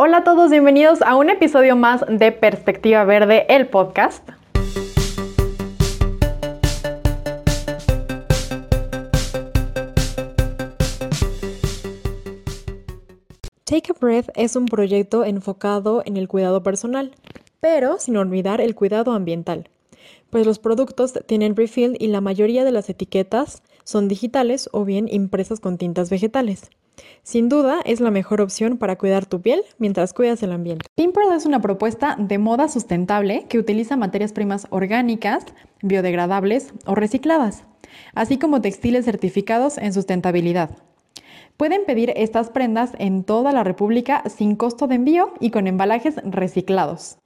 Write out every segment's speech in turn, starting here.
Hola a todos, bienvenidos a un episodio más de Perspectiva Verde, el podcast. Take a Breath es un proyecto enfocado en el cuidado personal, pero sin olvidar el cuidado ambiental, pues los productos tienen refill y la mayoría de las etiquetas son digitales o bien impresas con tintas vegetales. Sin duda, es la mejor opción para cuidar tu piel mientras cuidas el ambiente. Pimpearl es una propuesta de moda sustentable que utiliza materias primas orgánicas, biodegradables o recicladas, así como textiles certificados en sustentabilidad. Pueden pedir estas prendas en toda la República sin costo de envío y con embalajes reciclados.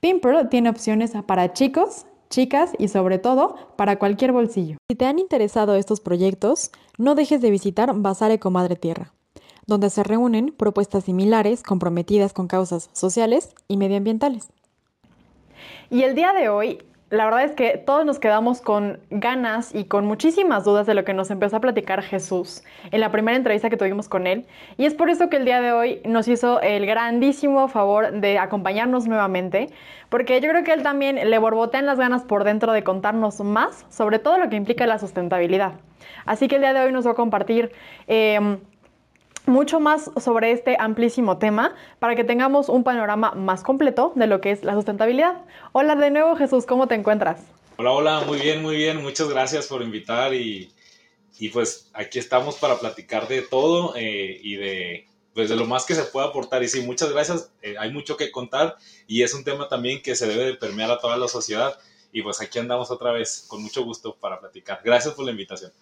Pimpearl tiene opciones para chicos, chicas y sobre todo para cualquier bolsillo. Si te han interesado estos proyectos, no dejes de visitar Bazar Ecomadre Tierra, donde se reúnen propuestas similares comprometidas con causas sociales y medioambientales. Y el día de hoy la verdad es que todos nos quedamos con ganas y con muchísimas dudas de lo que nos empezó a platicar Jesús en la primera entrevista que tuvimos con él. Y es por eso que el día de hoy nos hizo el grandísimo favor de acompañarnos nuevamente, porque yo creo que él también le borbotean las ganas por dentro de contarnos más sobre todo lo que implica la sustentabilidad. Así que el día de hoy nos va a compartir... Em, mucho más sobre este amplísimo tema para que tengamos un panorama más completo de lo que es la sustentabilidad. Hola de nuevo Jesús, ¿cómo te encuentras? Hola, hola, muy bien, muy bien. Muchas gracias por invitar y, y pues aquí estamos para platicar de todo eh, y de, pues de lo más que se pueda aportar. Y sí, muchas gracias. Eh, hay mucho que contar y es un tema también que se debe de permear a toda la sociedad. Y pues aquí andamos otra vez con mucho gusto para platicar. Gracias por la invitación.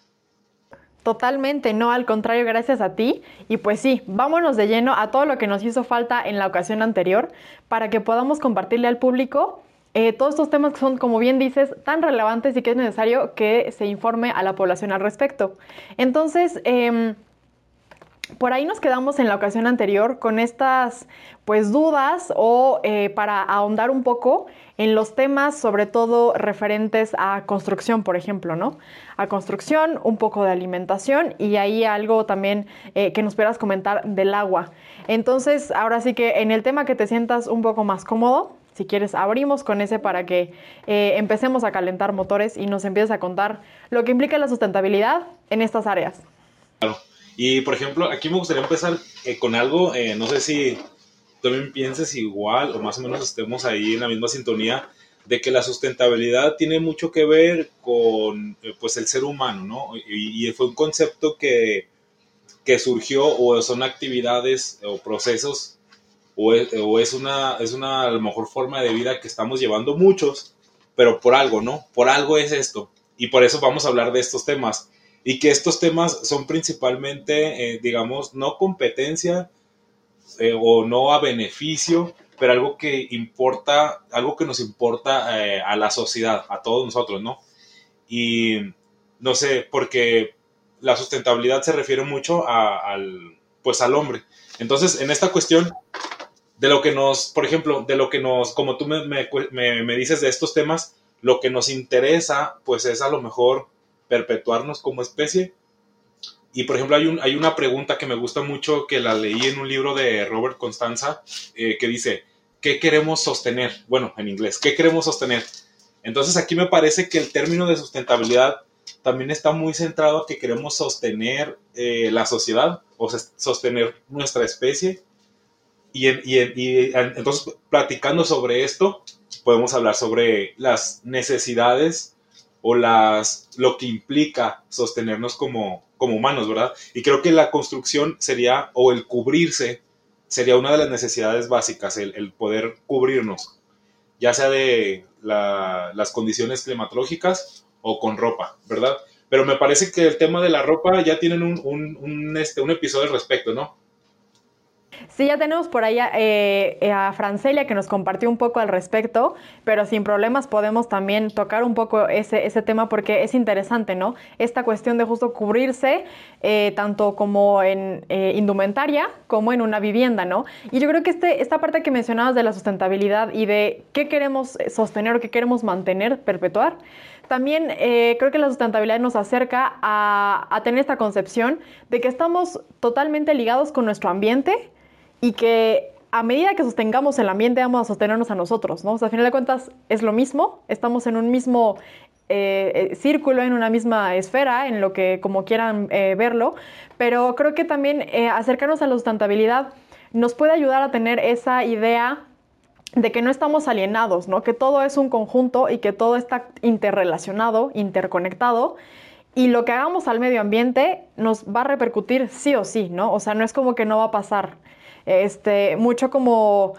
Totalmente, no, al contrario, gracias a ti. Y pues sí, vámonos de lleno a todo lo que nos hizo falta en la ocasión anterior para que podamos compartirle al público eh, todos estos temas que son, como bien dices, tan relevantes y que es necesario que se informe a la población al respecto. Entonces, em, por ahí nos quedamos en la ocasión anterior con estas pues dudas o eh, para ahondar un poco en los temas sobre todo referentes a construcción, por ejemplo, ¿no? A construcción, un poco de alimentación y ahí algo también eh, que nos puedas comentar del agua. Entonces, ahora sí que en el tema que te sientas un poco más cómodo, si quieres, abrimos con ese para que eh, empecemos a calentar motores y nos empieces a contar lo que implica la sustentabilidad en estas áreas. Y por ejemplo, aquí me gustaría empezar eh, con algo, eh, no sé si también pienses igual o más o menos estemos ahí en la misma sintonía, de que la sustentabilidad tiene mucho que ver con eh, pues el ser humano, ¿no? Y, fue un concepto que, que, surgió o son actividades o procesos o es, o es, una, es una a mejor forma de vida que estamos llevando muchos, pero por algo, ¿no? Por algo es esto. Y por eso vamos a hablar de estos temas y que estos temas son principalmente, eh, digamos, no competencia eh, o no a beneficio, pero algo que importa, algo que nos importa eh, a la sociedad, a todos nosotros, ¿no? Y no sé, porque la sustentabilidad se refiere mucho al, pues al hombre. Entonces, en esta cuestión, de lo que nos, por ejemplo, de lo que nos, como tú me, me, me dices de estos temas, lo que nos interesa, pues es a lo mejor perpetuarnos como especie. Y por ejemplo, hay, un, hay una pregunta que me gusta mucho que la leí en un libro de Robert Constanza eh, que dice, ¿qué queremos sostener? Bueno, en inglés, ¿qué queremos sostener? Entonces aquí me parece que el término de sustentabilidad también está muy centrado a que queremos sostener eh, la sociedad o sostener nuestra especie. Y, y entonces, platicando sobre esto, podemos hablar sobre las necesidades o las, lo que implica sostenernos como, como humanos, ¿verdad? Y creo que la construcción sería, o el cubrirse, sería una de las necesidades básicas, el, poder cubrirnos, ya sea de las condiciones climatológicas o con ropa, ¿verdad? Pero me parece que el tema de la ropa ya tienen un, un, un, este, un episodio al respecto, ¿no? Sí, ya tenemos por ahí eh, eh, a Francelia que nos compartió un poco al respecto, pero sin problemas podemos también tocar un poco ese, ese tema porque es interesante, ¿no? Esta cuestión de justo cubrirse eh, tanto como en indumentaria como en una vivienda, ¿no? Y yo creo que este, esta parte que mencionabas de la sustentabilidad y de qué queremos sostener o qué queremos mantener, perpetuar, también creo que la sustentabilidad nos acerca a, a tener esta concepción de que estamos totalmente ligados con nuestro ambiente, y que a medida que sostengamos el ambiente, vamos a sostenernos a nosotros, ¿no? O sea, a final de cuentas es lo mismo, estamos en un mismo eh, eh, círculo, en una misma esfera, en lo que como quieran eh, verlo, pero creo que también acercarnos a la sustentabilidad nos puede ayudar a tener esa idea de que no estamos alienados, ¿no? Que todo es un conjunto y que todo está interrelacionado, interconectado y lo que hagamos al medio ambiente nos va a repercutir sí o sí, ¿no? O sea, no es como que no va a pasar. Este, mucho como,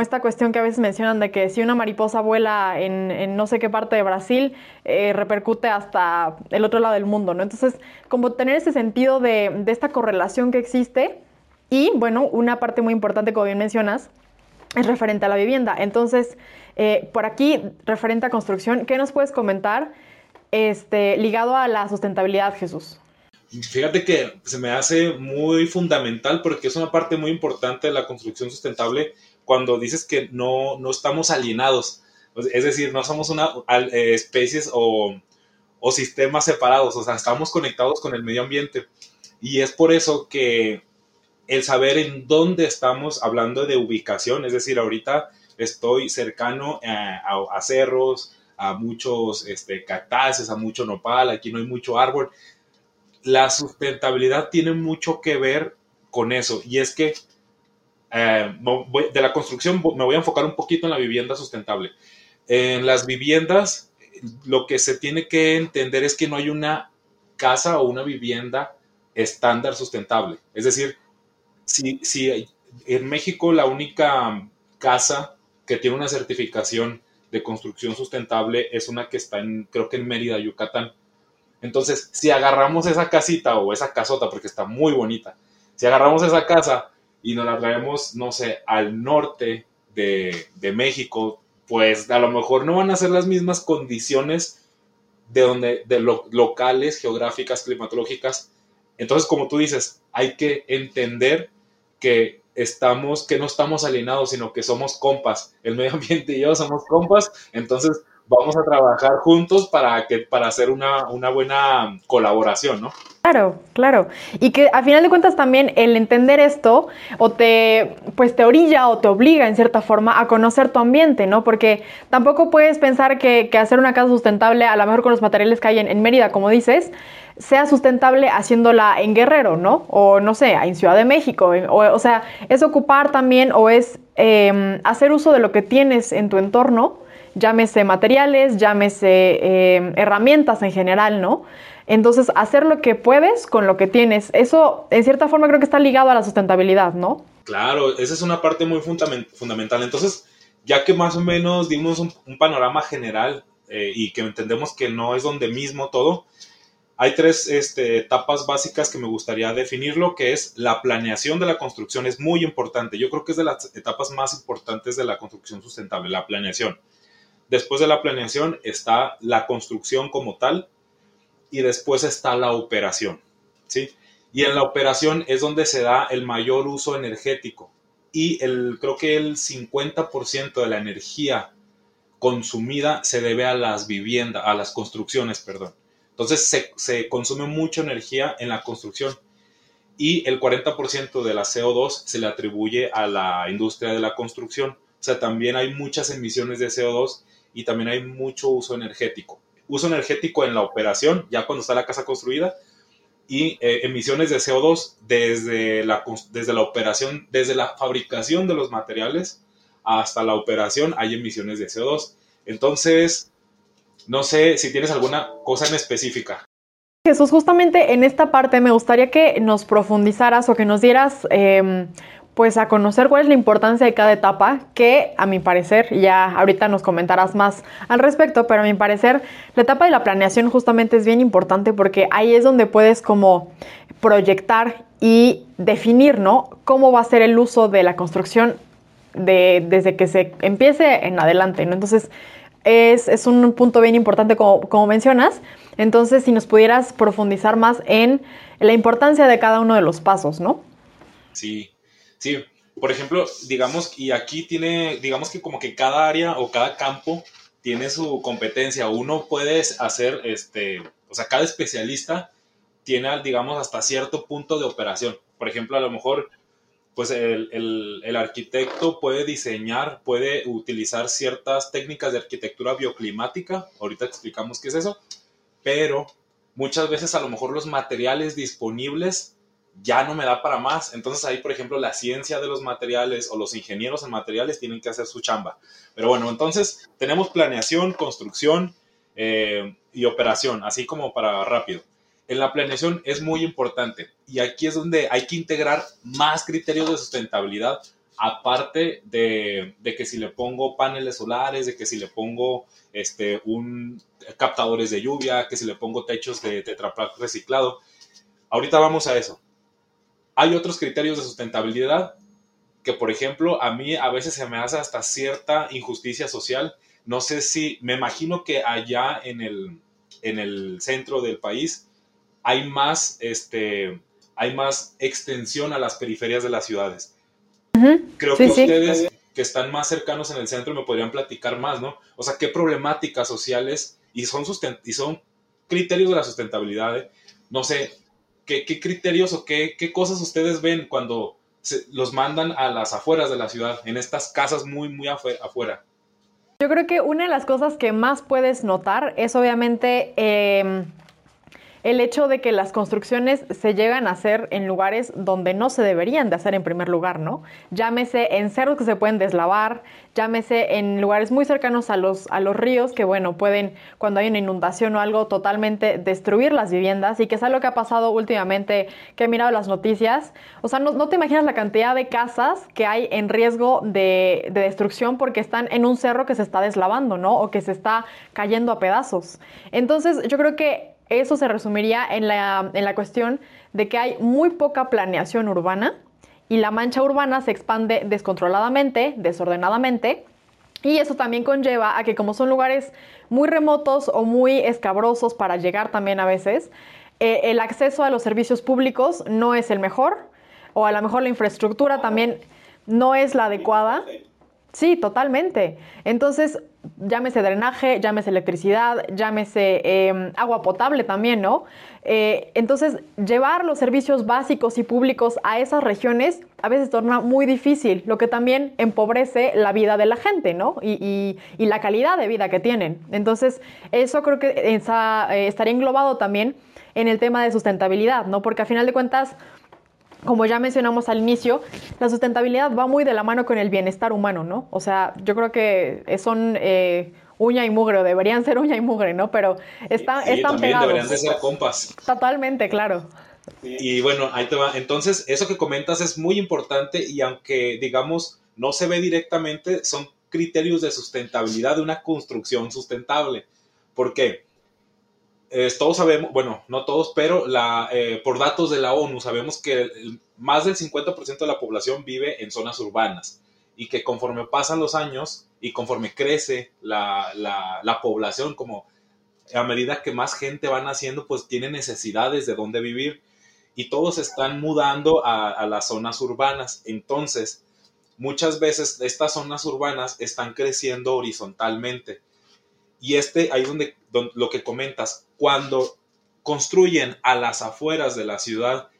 esta cuestión que a veces mencionan de que si una mariposa vuela en, no sé qué parte de Brasil, eh, repercute hasta el otro lado del mundo, ¿no? Entonces, como tener ese sentido de, de esta correlación que existe y, bueno, una parte muy importante, como bien mencionas, es referente a la vivienda. Entonces, eh, por aquí, referente a construcción, ¿qué nos puedes comentar este, ligado a la sustentabilidad, Jesús? Fíjate que se me hace muy fundamental porque es una parte muy importante de la construcción sustentable cuando dices que no, no estamos alienados. Es decir, no somos una eh, especies o, o sistemas separados, o sea, estamos conectados con el medio ambiente. Y es por eso que el saber en dónde estamos hablando de ubicación, es decir, ahorita estoy cercano a, cerros, a muchos este, cactáceas, a mucho nopal, aquí no hay mucho árbol. La sustentabilidad tiene mucho que ver con eso y es que eh, de la construcción me voy a enfocar un poquito en la vivienda sustentable. En las viviendas lo que se tiene que entender es que no hay una casa o una vivienda estándar sustentable. Es decir, si, en México la única casa que tiene una certificación de construcción sustentable es una que está en, creo que en Mérida, Yucatán. Entonces, si agarramos esa casita o esa casota, porque está muy bonita, si agarramos esa casa y nos la traemos, no sé, al norte de, México, pues a lo mejor no van a ser las mismas condiciones de donde, de locales, geográficas, climatológicas. Entonces, como tú dices, hay que entender que estamos, que no estamos alienados, sino que somos compas. El medio ambiente y yo somos compas, entonces vamos a trabajar juntos para, que, para hacer una, una buena colaboración, ¿no? Claro, claro. Y que a final de cuentas también el entender esto o te, pues te orilla o te obliga en cierta forma a conocer tu ambiente, ¿no? Porque tampoco puedes pensar que, hacer una casa sustentable, a lo mejor con los materiales que hay en, Mérida, como dices, sea sustentable haciéndola en Guerrero, ¿no? O no sé, en Ciudad de México. O, sea, es ocupar también o es em, hacer uso de lo que tienes en tu entorno, llámese materiales, llámese em, herramientas en general, ¿no? Entonces, hacer lo que puedes con lo que tienes, eso en cierta forma creo que está ligado a la sustentabilidad, ¿no? Claro, esa es una parte muy fundamental. Entonces, ya que más o menos dimos un, panorama general eh, y que entendemos que no es donde mismo todo, hay tres este, etapas básicas que me gustaría definirlo, que es la planeación de la construcción, es muy importante. Yo creo que es de las etapas más importantes de la construcción sustentable, la planeación. Después de la planeación está la construcción como tal, y después está la operación, ¿sí? Y en la operación es donde se da el mayor uso energético y el, creo que el 50% de la energía consumida se debe a las viviendas, a las construcciones, perdón. Entonces se, se consume mucha energía en la construcción y el 40% de la CO2 se le atribuye a la industria de la construcción. O sea, también hay muchas emisiones de CO2 y también hay mucho uso energético uso energético en la operación, ya cuando está la casa construida, y eh, emisiones de CO2 desde la, desde la operación, desde la fabricación de los materiales hasta la operación hay emisiones de CO2. Entonces, no sé si tienes alguna cosa en específica. Jesús, justamente en esta parte me gustaría que nos profundizaras o que nos dieras em, pues a conocer cuál es la importancia de cada etapa, que a mi parecer, ya ahorita nos comentarás más al respecto, pero a mi parecer la etapa de la planeación justamente es bien importante porque ahí es donde puedes como proyectar y definir, ¿no? Cómo va a ser el uso de la construcción de, desde que se empiece en adelante, ¿no? Entonces, es, es un punto bien importante como, como mencionas. Entonces, si nos pudieras profundizar más en la importancia de cada uno de los pasos, ¿no? Sí, Sí, por ejemplo, digamos, y aquí tiene, digamos que como que cada área o cada campo tiene su competencia. Uno puede hacer, este, o sea, cada especialista tiene, digamos, hasta cierto punto de operación. Por ejemplo, a lo mejor pues el, el, arquitecto puede diseñar, puede utilizar ciertas técnicas de arquitectura bioclimática, ahorita explicamos qué es eso, pero muchas veces a lo mejor los materiales disponibles ya no me da para más. Entonces ahí, por ejemplo, la ciencia de los materiales o los ingenieros en materiales tienen que hacer su chamba. Pero bueno, entonces tenemos planeación, construcción eh, y operación, así como para rápido en la planeación es muy importante y aquí es donde hay que integrar más criterios de sustentabilidad aparte de, que si le pongo paneles solares, de que si le pongo este, un, captadores de lluvia, que si le pongo techos de tetrapack reciclado. Ahorita vamos a eso. Hay otros criterios de sustentabilidad que, por ejemplo, a mí a veces se me hace hasta cierta injusticia social. No sé si, me imagino que allá en el, en el centro del país hay más, este, hay más extensión a las periferias de las ciudades. Creo que ustedes que están más cercanos en el centro me podrían platicar más, ¿no? O sea, qué problemáticas sociales y son, y son criterios de la sustentabilidad, ¿eh? no sé, ¿qué, criterios o qué, cosas ustedes ven cuando los mandan a las afueras de la ciudad, en estas casas muy, muy afuera? Yo creo que una de las cosas que más puedes notar es obviamente em, el hecho de que las construcciones se llegan a hacer en lugares donde no se deberían de hacer en primer lugar, ¿no? Llámese en cerros que se pueden deslavar, llámese en lugares muy cercanos a los, a los ríos que, bueno, pueden, cuando hay una inundación o algo, totalmente destruir las viviendas y que es algo que ha pasado últimamente, que he mirado las noticias. O sea, no, te imaginas la cantidad de casas que hay en riesgo de, de destrucción porque están en un cerro que se está deslavando, ¿no? O que se está cayendo a pedazos. Entonces, yo creo que eso se resumiría en la, en la cuestión de que hay muy poca planeación urbana y la mancha urbana se expande descontroladamente, desordenadamente, y eso también conlleva a que como son lugares muy remotos o muy escabrosos para llegar también a veces, eh, el acceso a los servicios públicos no es el mejor, o a lo mejor la infraestructura también no es la adecuada. Sí, totalmente. Entonces, llámese drenaje, llámese electricidad, llámese em, agua potable también, ¿no? Eh, entonces, llevar los servicios básicos y públicos a esas regiones a veces torna muy difícil, lo que también empobrece la vida de la gente, ¿no? Y, la calidad de vida que tienen. Entonces, eso creo que eh, estaría englobado también en el tema de sustentabilidad, ¿no? Porque a final de cuentas, como ya mencionamos al inicio, la sustentabilidad va muy de la mano con el bienestar humano, ¿no? O sea, yo creo que son eh, uña y mugre, o deberían ser uña y mugre, ¿no? Pero está, sí, están también deberían de ser compas. Totalmente, claro. Y bueno, ahí te va. Entonces, eso que comentas es muy importante y aunque, digamos, no se ve directamente, son criterios de sustentabilidad de una construcción sustentable. ¿Por qué? Todos sabemos, bueno, no todos, pero la, eh, por datos de la ONU sabemos que más del 50% de la población vive en zonas urbanas y que conforme pasan los años y conforme crece la, la, población, como a medida que más gente va naciendo, pues tiene necesidades de dónde vivir y todos están mudando a, a las zonas urbanas. Entonces, muchas veces estas zonas urbanas están creciendo horizontalmente y este, ahí donde, donde lo que comentas, cuando construyen a las afueras de la ciudad,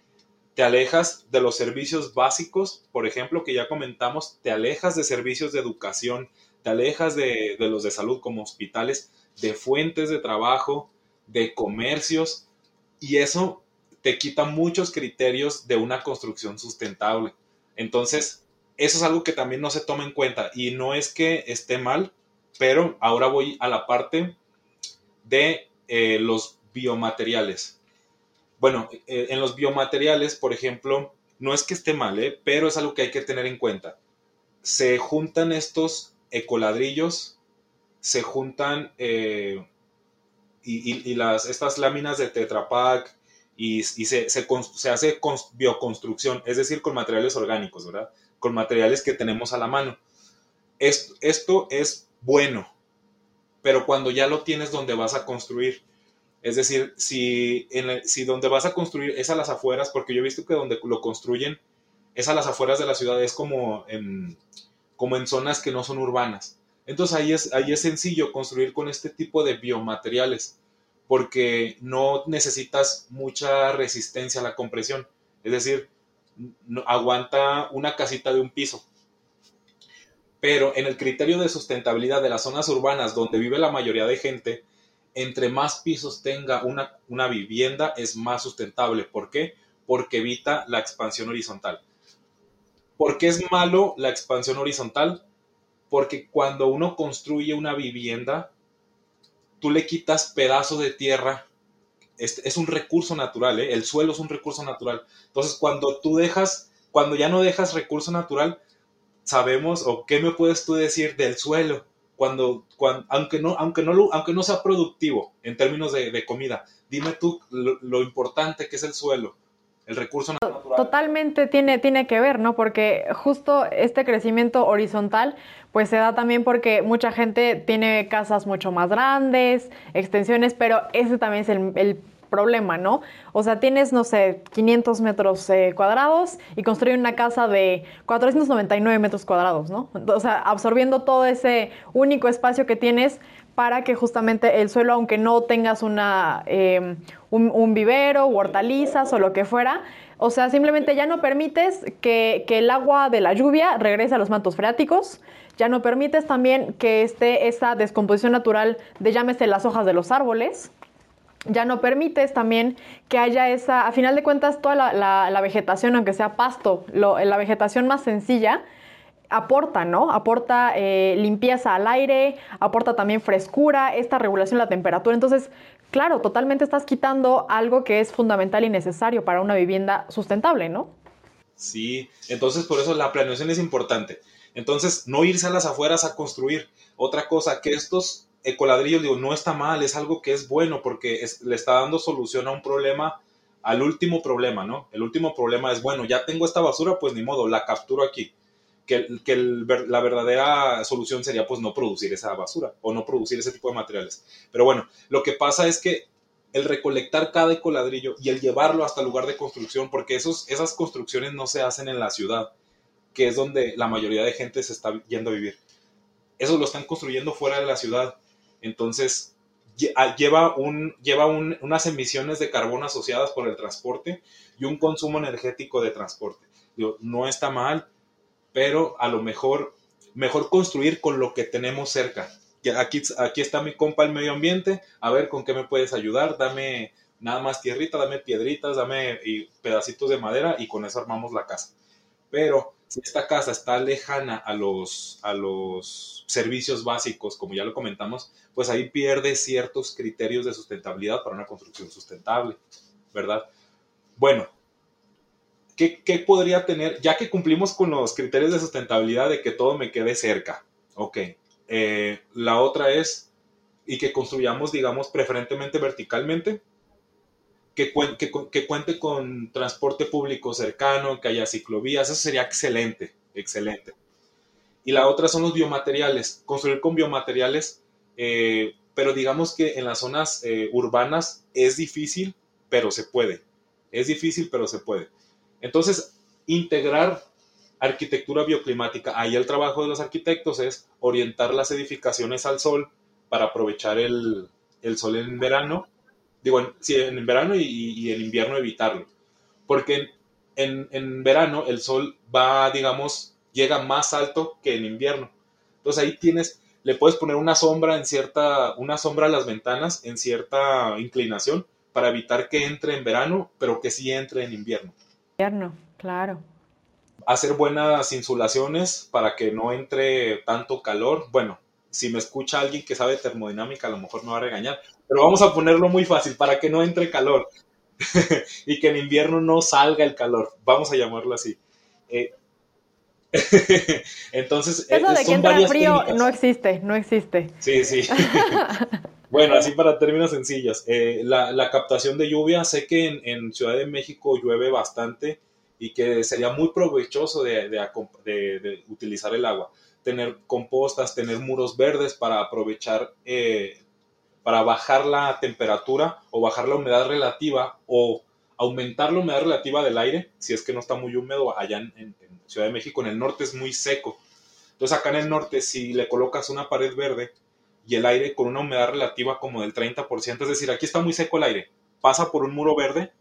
te alejas de los servicios básicos, por ejemplo, que ya comentamos, te alejas de servicios de educación, te alejas de, de, los de salud como hospitales, de fuentes de trabajo, de comercios, y eso te quita muchos criterios de una construcción sustentable. Entonces, eso es algo que también no se toma en cuenta y no es que esté mal, pero ahora voy a la parte de eh, los biomateriales. Bueno, eh, en los biomateriales, por ejemplo, no es que esté mal, ¿eh? pero es algo que hay que tener en cuenta. Se juntan estos ecoladrillos, se juntan y, las, estas láminas de Tetra Pak y, se, se, hace bioconstrucción, es decir, con materiales orgánicos, ¿verdad? Con materiales que tenemos a la mano. Esto es bueno, pero cuando ya lo tienes donde vas a construir, es decir, si, donde vas a construir es a las afueras, porque yo he visto que donde lo construyen es a las afueras de la ciudad, es como en, zonas que no son urbanas. Entonces ahí es, ahí es sencillo construir con este tipo de biomateriales, porque no necesitas mucha resistencia a la compresión. Es decir, aguanta una casita de un piso. Pero en el criterio de sustentabilidad de las zonas urbanas donde vive la mayoría de gente, entre más pisos tenga una, una vivienda es más sustentable. ¿Por qué? Porque evita la expansión horizontal. ¿Por qué es malo la expansión horizontal? Porque cuando uno construye una vivienda, tú le quitas pedazos de tierra. Es, un recurso natural, ¿eh? el suelo es un recurso natural. Entonces, cuando tú dejas, cuando ya no dejas recurso natural, sabemos, o qué me puedes tú decir del suelo, cuando, cuando aunque, no, aunque, no aunque no sea productivo en términos de, comida, dime tú lo, importante que es el suelo, el recurso natural. Totalmente tiene, tiene que ver, ¿no? Porque justo este crecimiento horizontal, pues se da también porque mucha gente tiene casas mucho más grandes, extensiones, pero ese también es el, el problema, ¿no? O sea, tienes, no sé, 500 metros eh, cuadrados y construir una casa de 499 metros cuadrados, ¿no? O sea, absorbiendo todo ese único espacio que tienes para que justamente el suelo, aunque no tengas una, em, un, vivero o hortalizas o lo que fuera, o sea, simplemente ya no permites que, que, el agua de la lluvia regrese a los mantos freáticos, ya no permites también que esté esa descomposición natural de llámese las hojas de los árboles, ya no permites también que haya esa, a final de cuentas, toda la, vegetación, aunque sea pasto, la vegetación más sencilla, aporta, ¿no? Aporta eh, limpieza al aire, aporta también frescura, esta regulación de la temperatura. Entonces, claro, totalmente estás quitando algo que es fundamental y necesario para una vivienda sustentable, ¿no? Sí, entonces por eso la planeación es importante. Entonces, no irse a las afueras a construir. Otra cosa, que estos ecoladrillos, digo, no está mal, es algo que es bueno porque le está dando solución a un problema, al último problema, ¿no? El último problema es, bueno, ya tengo esta basura, pues ni modo, la capturo aquí. Que, que la verdadera solución sería pues no producir esa basura o no producir ese tipo de materiales. Pero bueno, lo que pasa es que el recolectar cada ecoladrillo y el llevarlo hasta el lugar de construcción, porque esos, esas construcciones no se hacen en la ciudad, que es donde la mayoría de gente se está yendo a vivir. Eso lo están construyendo fuera de la ciudad entonces, ah, lleva, un, lleva unas emisiones de carbono asociadas por el transporte y un consumo energético de transporte. no está mal, pero a lo mejor, mejor construir con lo que tenemos cerca. Aquí, aquí está mi compa el medio ambiente, a ver con qué me puedes ayudar, dame nada más tierrita, dame piedritas, dame pedacitos de madera y con eso armamos la casa. Pero si esta casa está lejana a los, a los servicios básicos, como ya lo comentamos, pues ahí pierde ciertos criterios de sustentabilidad para una construcción sustentable, ¿verdad? Bueno, ¿qué, podría tener? Ya que cumplimos con los criterios de sustentabilidad de que todo me quede cerca, ok. Eh, la otra es, y que construyamos, digamos, preferentemente verticalmente, que, cuente con transporte público cercano, que haya ciclovías, eso sería excelente, excelente. Y la otra son los biomateriales, construir con biomateriales, eh, pero digamos que en las zonas eh, urbanas es difícil, pero se puede. Es difícil, pero se puede. Entonces, integrar arquitectura bioclimática, ahí el trabajo de los arquitectos es orientar las edificaciones al sol para aprovechar el sol en verano digo, en, en verano y, en invierno evitarlo. Porque en, en, verano el sol va, digamos, llega más alto que en invierno. Entonces ahí tienes, le puedes poner una sombra en cierta, una sombra a las ventanas en cierta inclinación para evitar que entre en verano, pero que sí entre en invierno. Invierno, claro. Hacer buenas insulaciones para que no entre tanto calor. Bueno, si me escucha alguien que sabe termodinámica, a lo mejor me va a regañar, pero vamos a ponerlo muy fácil para que no entre calor y que en invierno no salga el calor, vamos a llamarlo así. Eh, entonces, eso de que entra frío no existe, no existe. Sí, sí. bueno, así para términos sencillos, eh, la, captación de lluvia, sé que en, Ciudad de México llueve bastante y que sería muy provechoso de, utilizar el agua. Tener compostas, tener muros verdes para aprovechar eh, para bajar la temperatura o bajar la humedad relativa o aumentar la humedad relativa del aire, si es que no está muy húmedo allá en, Ciudad de México, en el norte es muy seco. Entonces acá en el norte, si le colocas una pared verde y el aire con una humedad relativa como del 30%, es decir, aquí está muy seco el aire, pasa por un muro verde,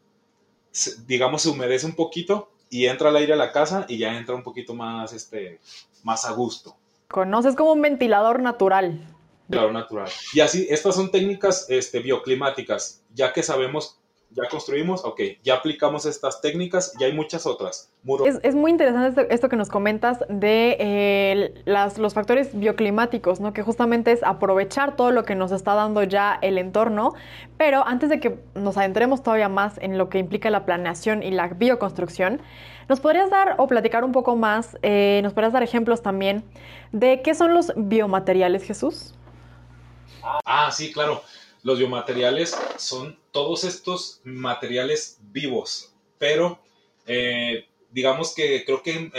digamos se humedece un poquito y entra el aire a la casa y ya entra un poquito más, este, más a gusto. Conoces como un ventilador natural. Ventilador natural. Y así, estas son técnicas este, bioclimáticas, ya que sabemos ya construimos, ok, ya aplicamos estas técnicas y hay muchas otras. Es, muy interesante esto, que nos comentas de eh, los factores bioclimáticos, ¿no? que justamente es aprovechar todo lo que nos está dando ya el entorno, pero antes de que nos adentremos todavía más en lo que implica la planeación y la bioconstrucción, ¿nos podrías dar o platicar un poco más, eh, nos podrías dar ejemplos también de qué son los biomateriales, Jesús? Ah, sí, claro. Los biomateriales son todos estos materiales vivos, pero eh, digamos que creo que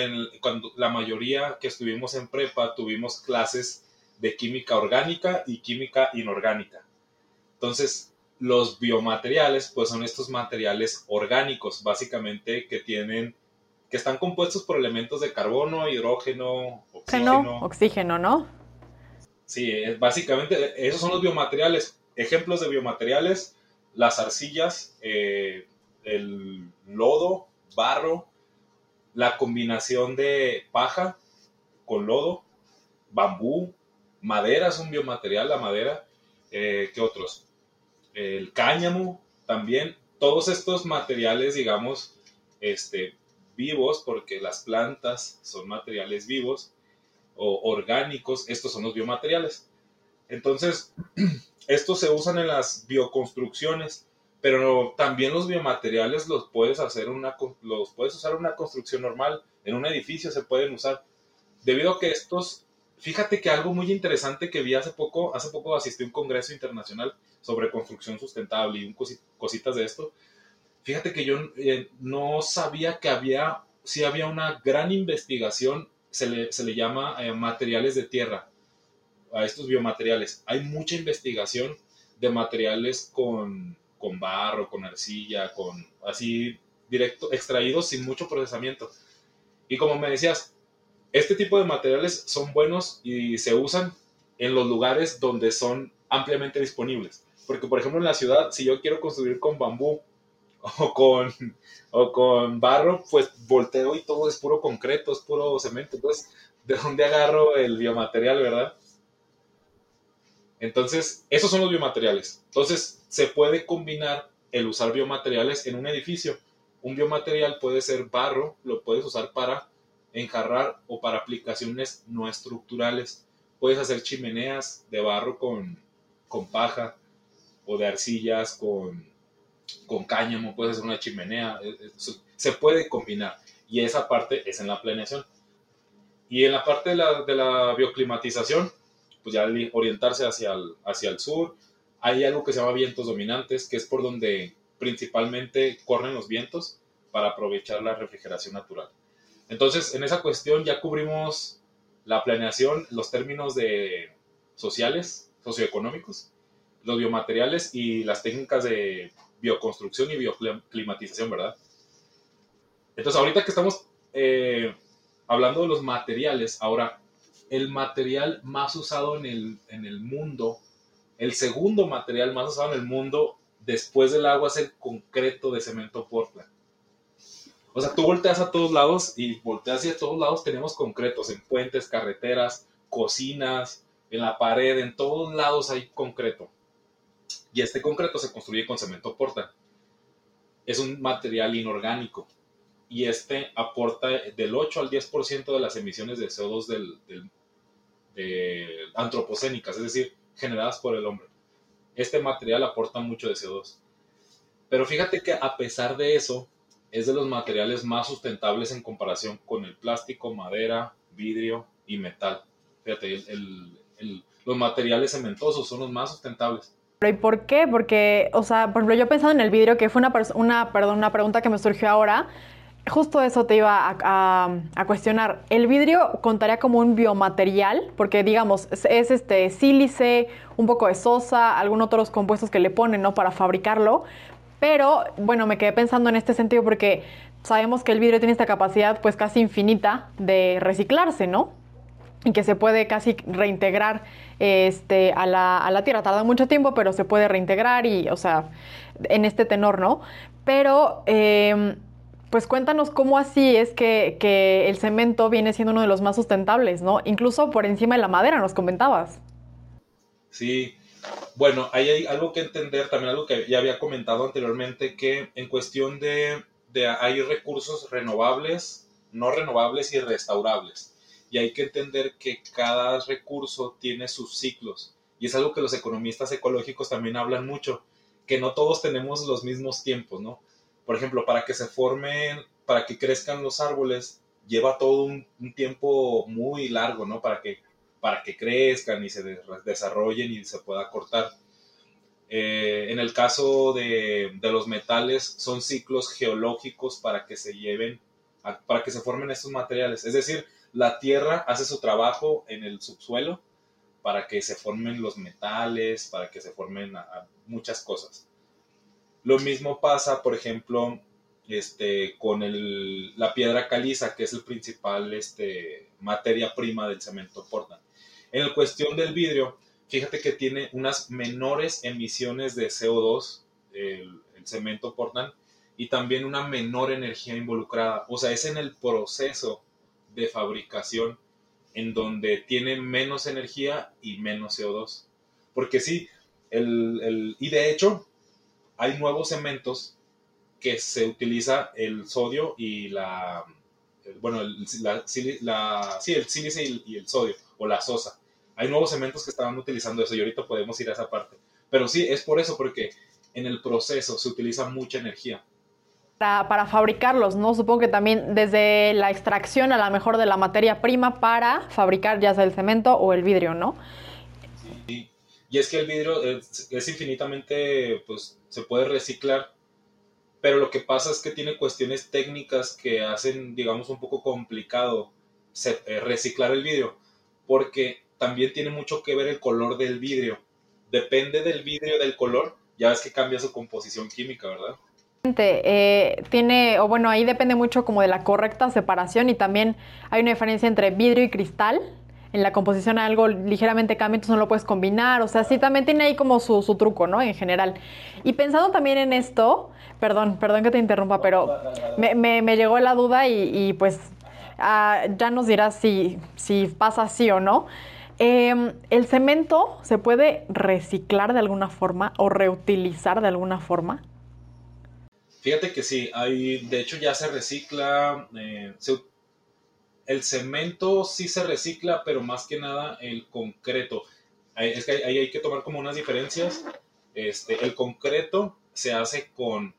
cuando la mayoría que estuvimos en prepa tuvimos clases de química orgánica y química inorgánica. Entonces, los biomateriales, pues son estos materiales orgánicos, básicamente que tienen, que están compuestos por elementos de carbono, hidrógeno, oxígeno. Oxígeno, ¿no? Sí, básicamente esos son los biomateriales. Ejemplos de biomateriales, las arcillas, eh, el lodo, barro, la combinación de paja con lodo, bambú, madera es un biomaterial, la madera, eh, ¿qué otros? El cáñamo también, todos estos materiales, digamos, este, vivos, porque las plantas son materiales vivos o orgánicos, estos son los biomateriales. Entonces, estos se usan en las bioconstrucciones, pero también los biomateriales los puedes hacer una, los puedes usar en una construcción normal, en un edificio se pueden usar. Debido a que estos, fíjate que algo muy interesante que vi hace poco, hace poco asistí a un congreso internacional sobre construcción sustentable y un cositas de esto. Fíjate que yo eh, no sabía que había, sí había una gran investigación, se le, se le llama eh, materiales de tierra a estos biomateriales. Hay mucha investigación de materiales con, con barro, con arcilla, con así directo, extraídos sin mucho procesamiento. Y como me decías, este tipo de materiales son buenos y se usan en los lugares donde son ampliamente disponibles. Porque, por ejemplo, en la ciudad, si yo quiero construir con bambú o con, o con barro, pues volteo y todo es puro concreto, es puro cemento. Entonces, ¿de dónde agarro el biomaterial, verdad? Entonces, esos son los biomateriales. Entonces, se puede combinar el usar biomateriales en un edificio. Un biomaterial puede ser barro, lo puedes usar para enjarrar o para aplicaciones no estructurales. Puedes hacer chimeneas de barro con, con paja o de arcillas con, con cáñamo, puedes hacer una chimenea. Eh, eh, se puede combinar y esa parte es en la planeación. Y en la parte de la, de la bioclimatización, pues ya orientarse hacia el, hacia el sur. Hay algo que se llama vientos dominantes, que es por donde principalmente corren los vientos para aprovechar la refrigeración natural. Entonces, en esa cuestión ya cubrimos la planeación, los términos de sociales, socioeconómicos, los biomateriales y las técnicas de bioconstrucción y bioclimatización, ¿verdad? Entonces, ahorita que estamos eh, hablando de los materiales, ahora, el material más usado en el, en el mundo, el segundo material más usado en el mundo después del agua es el concreto de cemento Portland. O sea, tú volteas a todos lados y volteas hacia todos lados tenemos concretos en puentes, carreteras, cocinas, en la pared, en todos lados hay concreto. Y este concreto se construye con cemento Portland. Es un material inorgánico y este aporta del 8 al 10% de las emisiones de CO2 del, eh, antropocénicas, es decir, generadas por el hombre. Este material aporta mucho de CO2. Pero fíjate que a pesar de eso, es de los materiales más sustentables en comparación con el plástico, madera, vidrio y metal. Fíjate, los materiales cementosos son los más sustentables. ¿Y por qué? Porque, o sea, por ejemplo, yo pensaba en el vidrio, que fue una, una, perdón, una pregunta que me surgió ahora, Justo eso te iba a, cuestionar. ¿El vidrio contaría como un biomaterial? Porque, digamos, es, este sílice, un poco de sosa, algunos otros compuestos que le ponen, ¿no? Para fabricarlo. Pero, bueno, me quedé pensando en este sentido porque sabemos que el vidrio tiene esta capacidad, pues, casi infinita de reciclarse, ¿no? Y que se puede casi reintegrar este, a, la, a la tierra. Tarda mucho tiempo, pero se puede reintegrar y, o sea, en este tenor, ¿no? Pero... Eh, Pues cuéntanos cómo así es que, que, el cemento viene siendo uno de los más sustentables, ¿no? Incluso por encima de la madera, nos comentabas. Sí, bueno, ahí hay algo que entender, también algo que ya había comentado anteriormente, que en cuestión de, de hay recursos renovables, no renovables y restaurables. Y hay que entender que cada recurso tiene sus ciclos. Y es algo que los economistas ecológicos también hablan mucho, que no todos tenemos los mismos tiempos, ¿no? por ejemplo, para que se formen, para que crezcan los árboles, lleva todo un, tiempo muy largo, ¿no? Para que, para que crezcan y se desarrollen y se pueda cortar. Eh, en el caso de, los metales, son ciclos geológicos para que se lleven, para que se formen estos materiales. Es decir, la tierra hace su trabajo en el subsuelo para que se formen los metales, para que se formen muchas cosas. Lo mismo pasa, por ejemplo, este, con la piedra caliza, que es el principal este, materia prima del cemento Portland. En la cuestión del vidrio, fíjate que tiene unas menores emisiones de CO2, el, cemento Portland, y también una menor energía involucrada. O sea, es en el proceso de fabricación en donde tiene menos energía y menos CO2. Porque sí, el, y de hecho, hay nuevos cementos que se utiliza el sodio y la, bueno, el, la, sí, el sílice y, el sodio, o la sosa. Hay nuevos cementos que estaban utilizando eso y ahorita podemos ir a esa parte. Pero sí, es por eso, porque en el proceso se utiliza mucha energía. Para, fabricarlos, ¿no? Supongo que también desde la extracción a la mejor de la materia prima para fabricar ya sea el cemento o el vidrio, ¿no? Sí, y es que el vidrio es, es infinitamente, pues, se puede reciclar, pero lo que pasa es que tiene cuestiones técnicas que hacen, digamos, un poco complicado eh, reciclar el vidrio, porque también tiene mucho que ver el color del vidrio. Depende del vidrio, del color, ya ves que cambia su composición química, ¿verdad? Eh, tiene, o bueno, ahí depende mucho como de la correcta separación y también hay una diferencia entre vidrio y cristal, en la composición algo ligeramente cambia, entonces no lo puedes combinar. O sea, sí también tiene ahí como su, truco, ¿no? En general. Y pensando también en esto, perdón, perdón que te interrumpa, pero me, llegó la duda y, pues ah, ya nos dirás si, si pasa así o no. Em, ¿El cemento se puede reciclar de alguna forma o reutilizar de alguna forma? Fíjate que sí, hay, de hecho ya se recicla, eh, el cemento sí se recicla, pero más que nada el concreto. Es que ahí hay que tomar como unas diferencias. Este, el concreto se hace con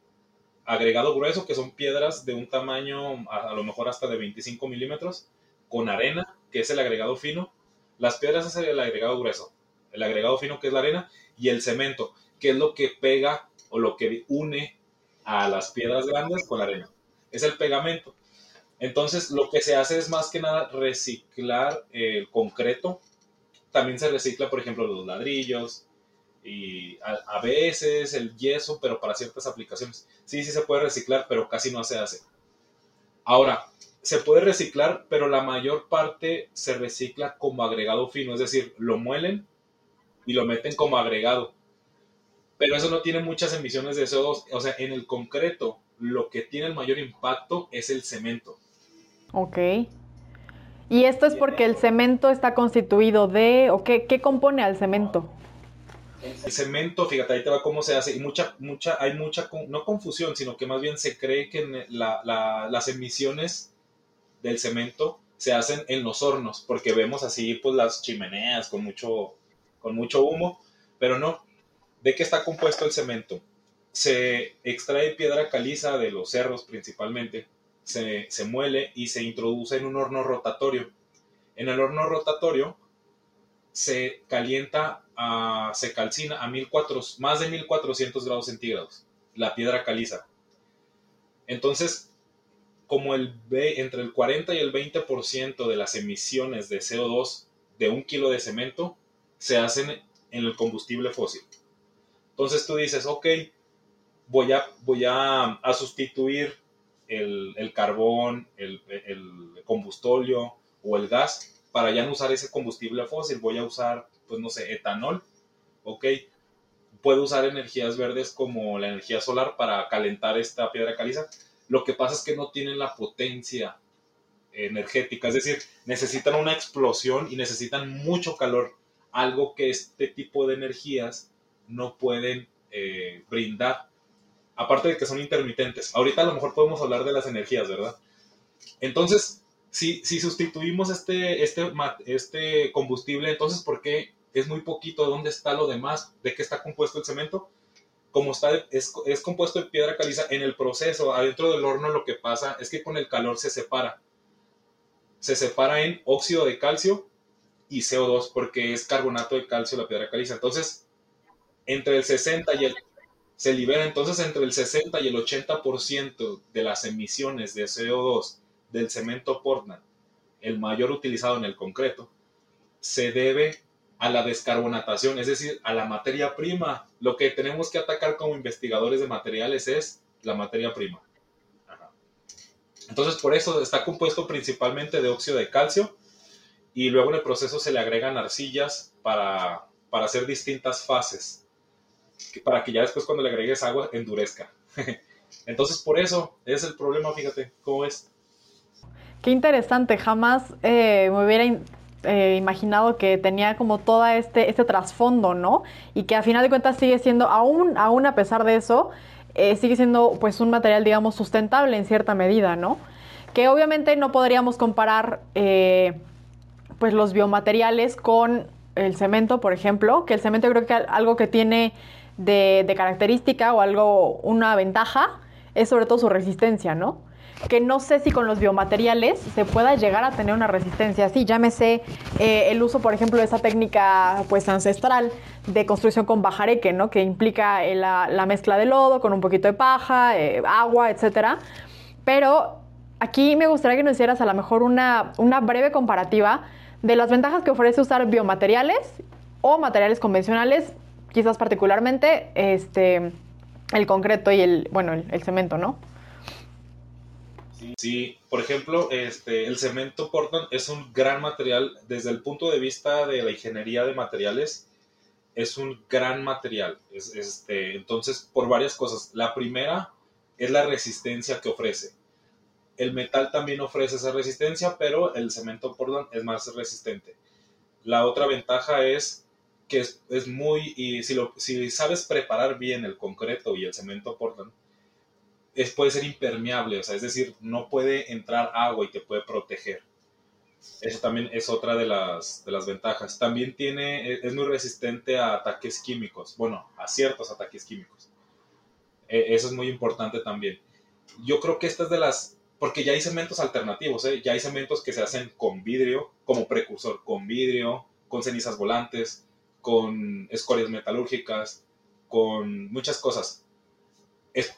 agregado grueso, que son piedras de un tamaño a, lo mejor hasta de 25 milímetros, con arena, que es el agregado fino. Las piedras es el agregado grueso, el agregado fino que es la arena, y el cemento, que es lo que pega o lo que une a las piedras grandes con la arena. Es el pegamento. Entonces, lo que se hace es más que nada reciclar el concreto. También se recicla, por ejemplo, los ladrillos y a, veces el yeso, pero para ciertas aplicaciones. Sí, sí se puede reciclar, pero casi no se hace. Ahora, se puede reciclar, pero la mayor parte se recicla como agregado fino, es decir, lo muelen y lo meten como agregado. Pero eso no tiene muchas emisiones de CO2. O sea, en el concreto, lo que tiene el mayor impacto es el cemento. Ok. ¿Y esto es porque el cemento está constituido de, o qué, compone al cemento? El cemento, fíjate, ahí te va cómo se hace. Y mucha, mucha, hay mucha, no confusión, sino que más bien se cree que las emisiones del cemento se hacen en los hornos, porque vemos así pues las chimeneas con mucho, con mucho humo, pero no. ¿De qué está compuesto el cemento? Se extrae piedra caliza de los cerros principalmente, se, muele y se introduce en un horno rotatorio. En el horno rotatorio se calienta, se calcina a más de 1400 grados centígrados, la piedra caliza. Entonces, como el, entre el 40 y el 20% de las emisiones de CO2 de un kilo de cemento se hacen en el combustible fósil. Entonces tú dices, ok, voy a, voy a sustituir el, carbón, el, el, combustóleo o el gas para ya no usar ese combustible fósil. Voy a usar, pues no sé, etanol, ¿ok? Puedo usar energías verdes como la energía solar para calentar esta piedra caliza, Lo que pasa es que no tienen la potencia energética, es decir, necesitan una explosión y necesitan mucho calor, algo que este tipo de energías no pueden eh, brindar. Aparte de que son intermitentes. Ahorita a lo mejor podemos hablar de las energías, ¿verdad? Entonces, si, si sustituimos este, este, este combustible, entonces, ¿por qué es muy poquito? ¿Dónde está lo demás? ¿De qué está compuesto el cemento? Como está, es, es compuesto de piedra caliza, en el proceso, adentro del horno, lo que pasa es que con el calor se separa. Se separa en óxido de calcio y CO2, porque es carbonato de calcio la piedra caliza. Entonces, entre el 60 y el se libera entonces entre el 60 y el 80% de las emisiones de CO2 del cemento Portland, el mayor utilizado en el concreto, se debe a la descarbonatación, es decir, a la materia prima. Lo que tenemos que atacar como investigadores de materiales es la materia prima. Entonces, por eso está compuesto principalmente de óxido de calcio y luego en el proceso se le agregan arcillas para, para hacer distintas fases, para que ya después cuando le agregues agua endurezca. Entonces, por eso es el problema, fíjate, ¿cómo es? Qué interesante, jamás eh, me hubiera eh, imaginado que tenía como todo este, este trasfondo, ¿no? Y que a final de cuentas sigue siendo, aún, aún a pesar de eso, eh, sigue siendo pues un material, digamos, sustentable en cierta medida, ¿no? Que obviamente no podríamos comparar pues los biomateriales con el cemento, por ejemplo, que el cemento creo que algo que tiene de, característica o algo, una ventaja, es sobre todo su resistencia, ¿no? que no sé si con los biomateriales se pueda llegar a tener una resistencia así. Llámese eh, el uso, por ejemplo, de esa técnica pues ancestral de construcción con bajareque, ¿no? Que implica eh, la, mezcla de lodo con un poquito de paja, eh, agua, etcétera. Pero aquí me gustaría que nos hicieras a lo mejor una, una breve comparativa de las ventajas que ofrece usar biomateriales o materiales convencionales, quizás particularmente este, el concreto y el, bueno, el cemento, ¿no? Sí, por ejemplo, este, el cemento Portland es un gran material desde el punto de vista de la ingeniería de materiales. Es un gran material. este, entonces, por varias cosas. La primera es la resistencia que ofrece. El metal también ofrece esa resistencia, pero el cemento Portland es más resistente. La otra ventaja es es, muy, y si, lo, si sabes preparar bien el concreto y el cemento Portland, es, puede ser impermeable, o sea, es decir, no puede entrar agua y te puede proteger. Eso también es otra de las, de las ventajas. También tiene, es muy resistente a ataques químicos, bueno, a ciertos ataques químicos. E, eso es muy importante también. Yo creo que esta es de las, porque ya hay cementos alternativos, ¿eh? ya hay cementos que se hacen con vidrio, como precursor, con vidrio, con cenizas volantes, con escorias metalúrgicas, con muchas cosas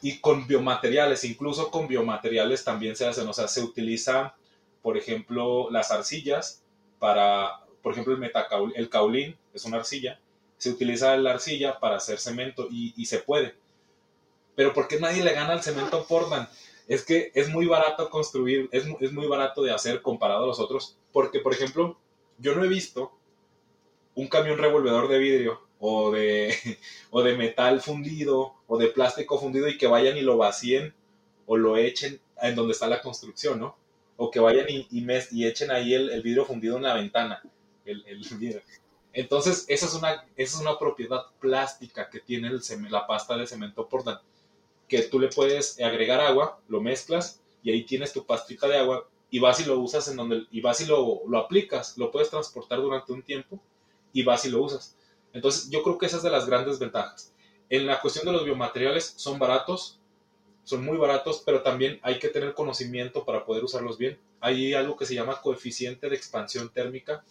y con biomateriales, incluso con biomateriales también se hacen, o sea, se utiliza, por ejemplo, las arcillas para, por ejemplo, el, metacaul, el caulín es una arcilla, se utiliza la arcilla para hacer cemento y, se puede. Pero ¿por qué nadie le gana al cemento Portland? Es que es muy barato construir, es, es muy barato de hacer comparado a los otros, porque, por ejemplo, yo no he visto un camión revolvedor de vidrio o de, o de metal fundido o de plástico fundido y que vayan y lo vacíen o lo echen en donde está la construcción, ¿no? O que vayan y, y, echen ahí el, vidrio fundido en la ventana. El, Entonces, esa es, una, esa es una propiedad plástica que tiene el, la pasta de cemento Portland, que tú le puedes agregar agua, lo mezclas y ahí tienes tu pastita de agua y vas y lo usas en donde, y vas y lo, lo aplicas, lo puedes transportar durante un tiempo y vas y lo usas. Entonces, yo creo que esa es de las grandes ventajas. En la cuestión de los biomateriales, son baratos, son muy baratos, pero también hay que tener conocimiento para poder usarlos bien. Hay algo que se llama coeficiente de expansión térmica,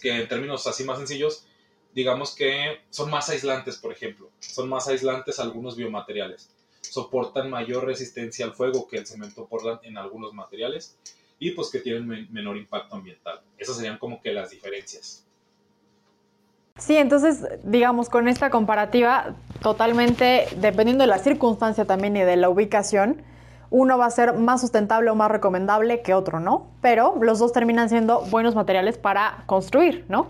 que en términos así más sencillos, digamos que son más aislantes, por ejemplo. Son más aislantes algunos biomateriales. Soportan mayor resistencia al fuego que el cemento Portland en algunos materiales y pues que tienen menor impacto ambiental. Esas serían como que las diferencias. Sí, entonces, digamos, con esta comparativa, totalmente, dependiendo de la circunstancia también y de la ubicación, uno va a ser más sustentable o más recomendable que otro, ¿no? Pero los dos terminan siendo buenos materiales para construir, ¿no?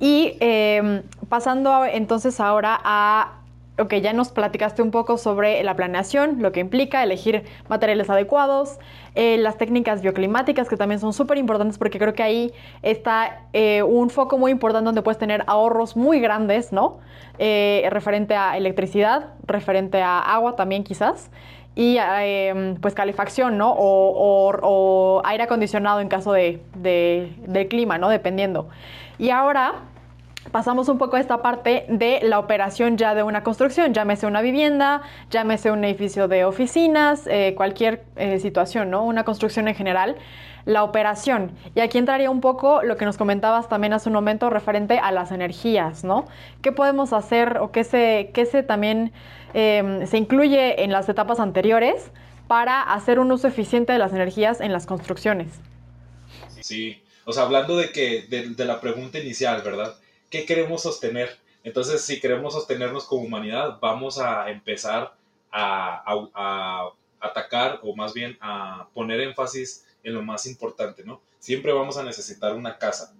Y em, pasando entonces ahora a ok, ya nos platicaste un poco sobre la planeación, lo que implica elegir materiales adecuados, eh, las técnicas bioclimáticas que también son súper importantes porque creo que ahí está eh, un foco muy importante donde puedes tener ahorros muy grandes, ¿no? Eh, referente a electricidad, referente a agua también quizás y em, pues calefacción, ¿no? O, aire acondicionado en caso de, clima, ¿no? Dependiendo. Y ahora pasamos un poco a esta parte de la operación ya de una construcción, llámese una vivienda, llámese un edificio de oficinas, eh, cualquier eh, situación, ¿no? Una construcción en general. La operación. Y aquí entraría un poco lo que nos comentabas también hace un momento referente a las energías, ¿no? ¿Qué podemos hacer o qué se, qué se también em, se incluye en las etapas anteriores para hacer un uso eficiente de las energías en las construcciones? Sí, o sea, hablando de que de la pregunta inicial, ¿verdad? ¿Qué queremos sostener? Entonces, si queremos sostenernos como humanidad, vamos a empezar a, atacar o más bien a poner énfasis en lo más importante, ¿no? Siempre vamos a necesitar una casa.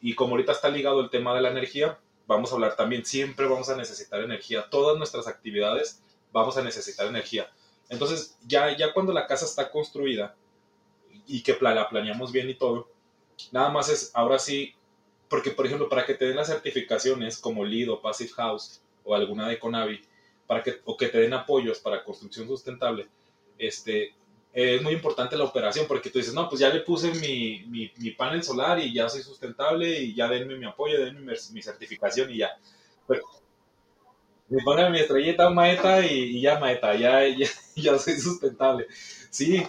Y como ahorita está ligado el tema de la energía, vamos a hablar también, siempre vamos a necesitar energía. Todas nuestras actividades vamos a necesitar energía. Entonces, ya, ya cuando la casa está construida y que la planeamos bien y todo, nada más es ahora sí porque, por ejemplo, para que te den las certificaciones como LEED o Passive House o alguna de Conavi, para que, o que te den apoyos para construcción sustentable, este, es muy importante la operación, porque tú dices, no, pues ya le puse mi, mi, panel solar y ya soy sustentable y ya denme mi apoyo, denme mi, certificación y ya. Pero, me ponen mi estrellita maeta y, ya maeta, ya, ya, ya soy sustentable. Sí,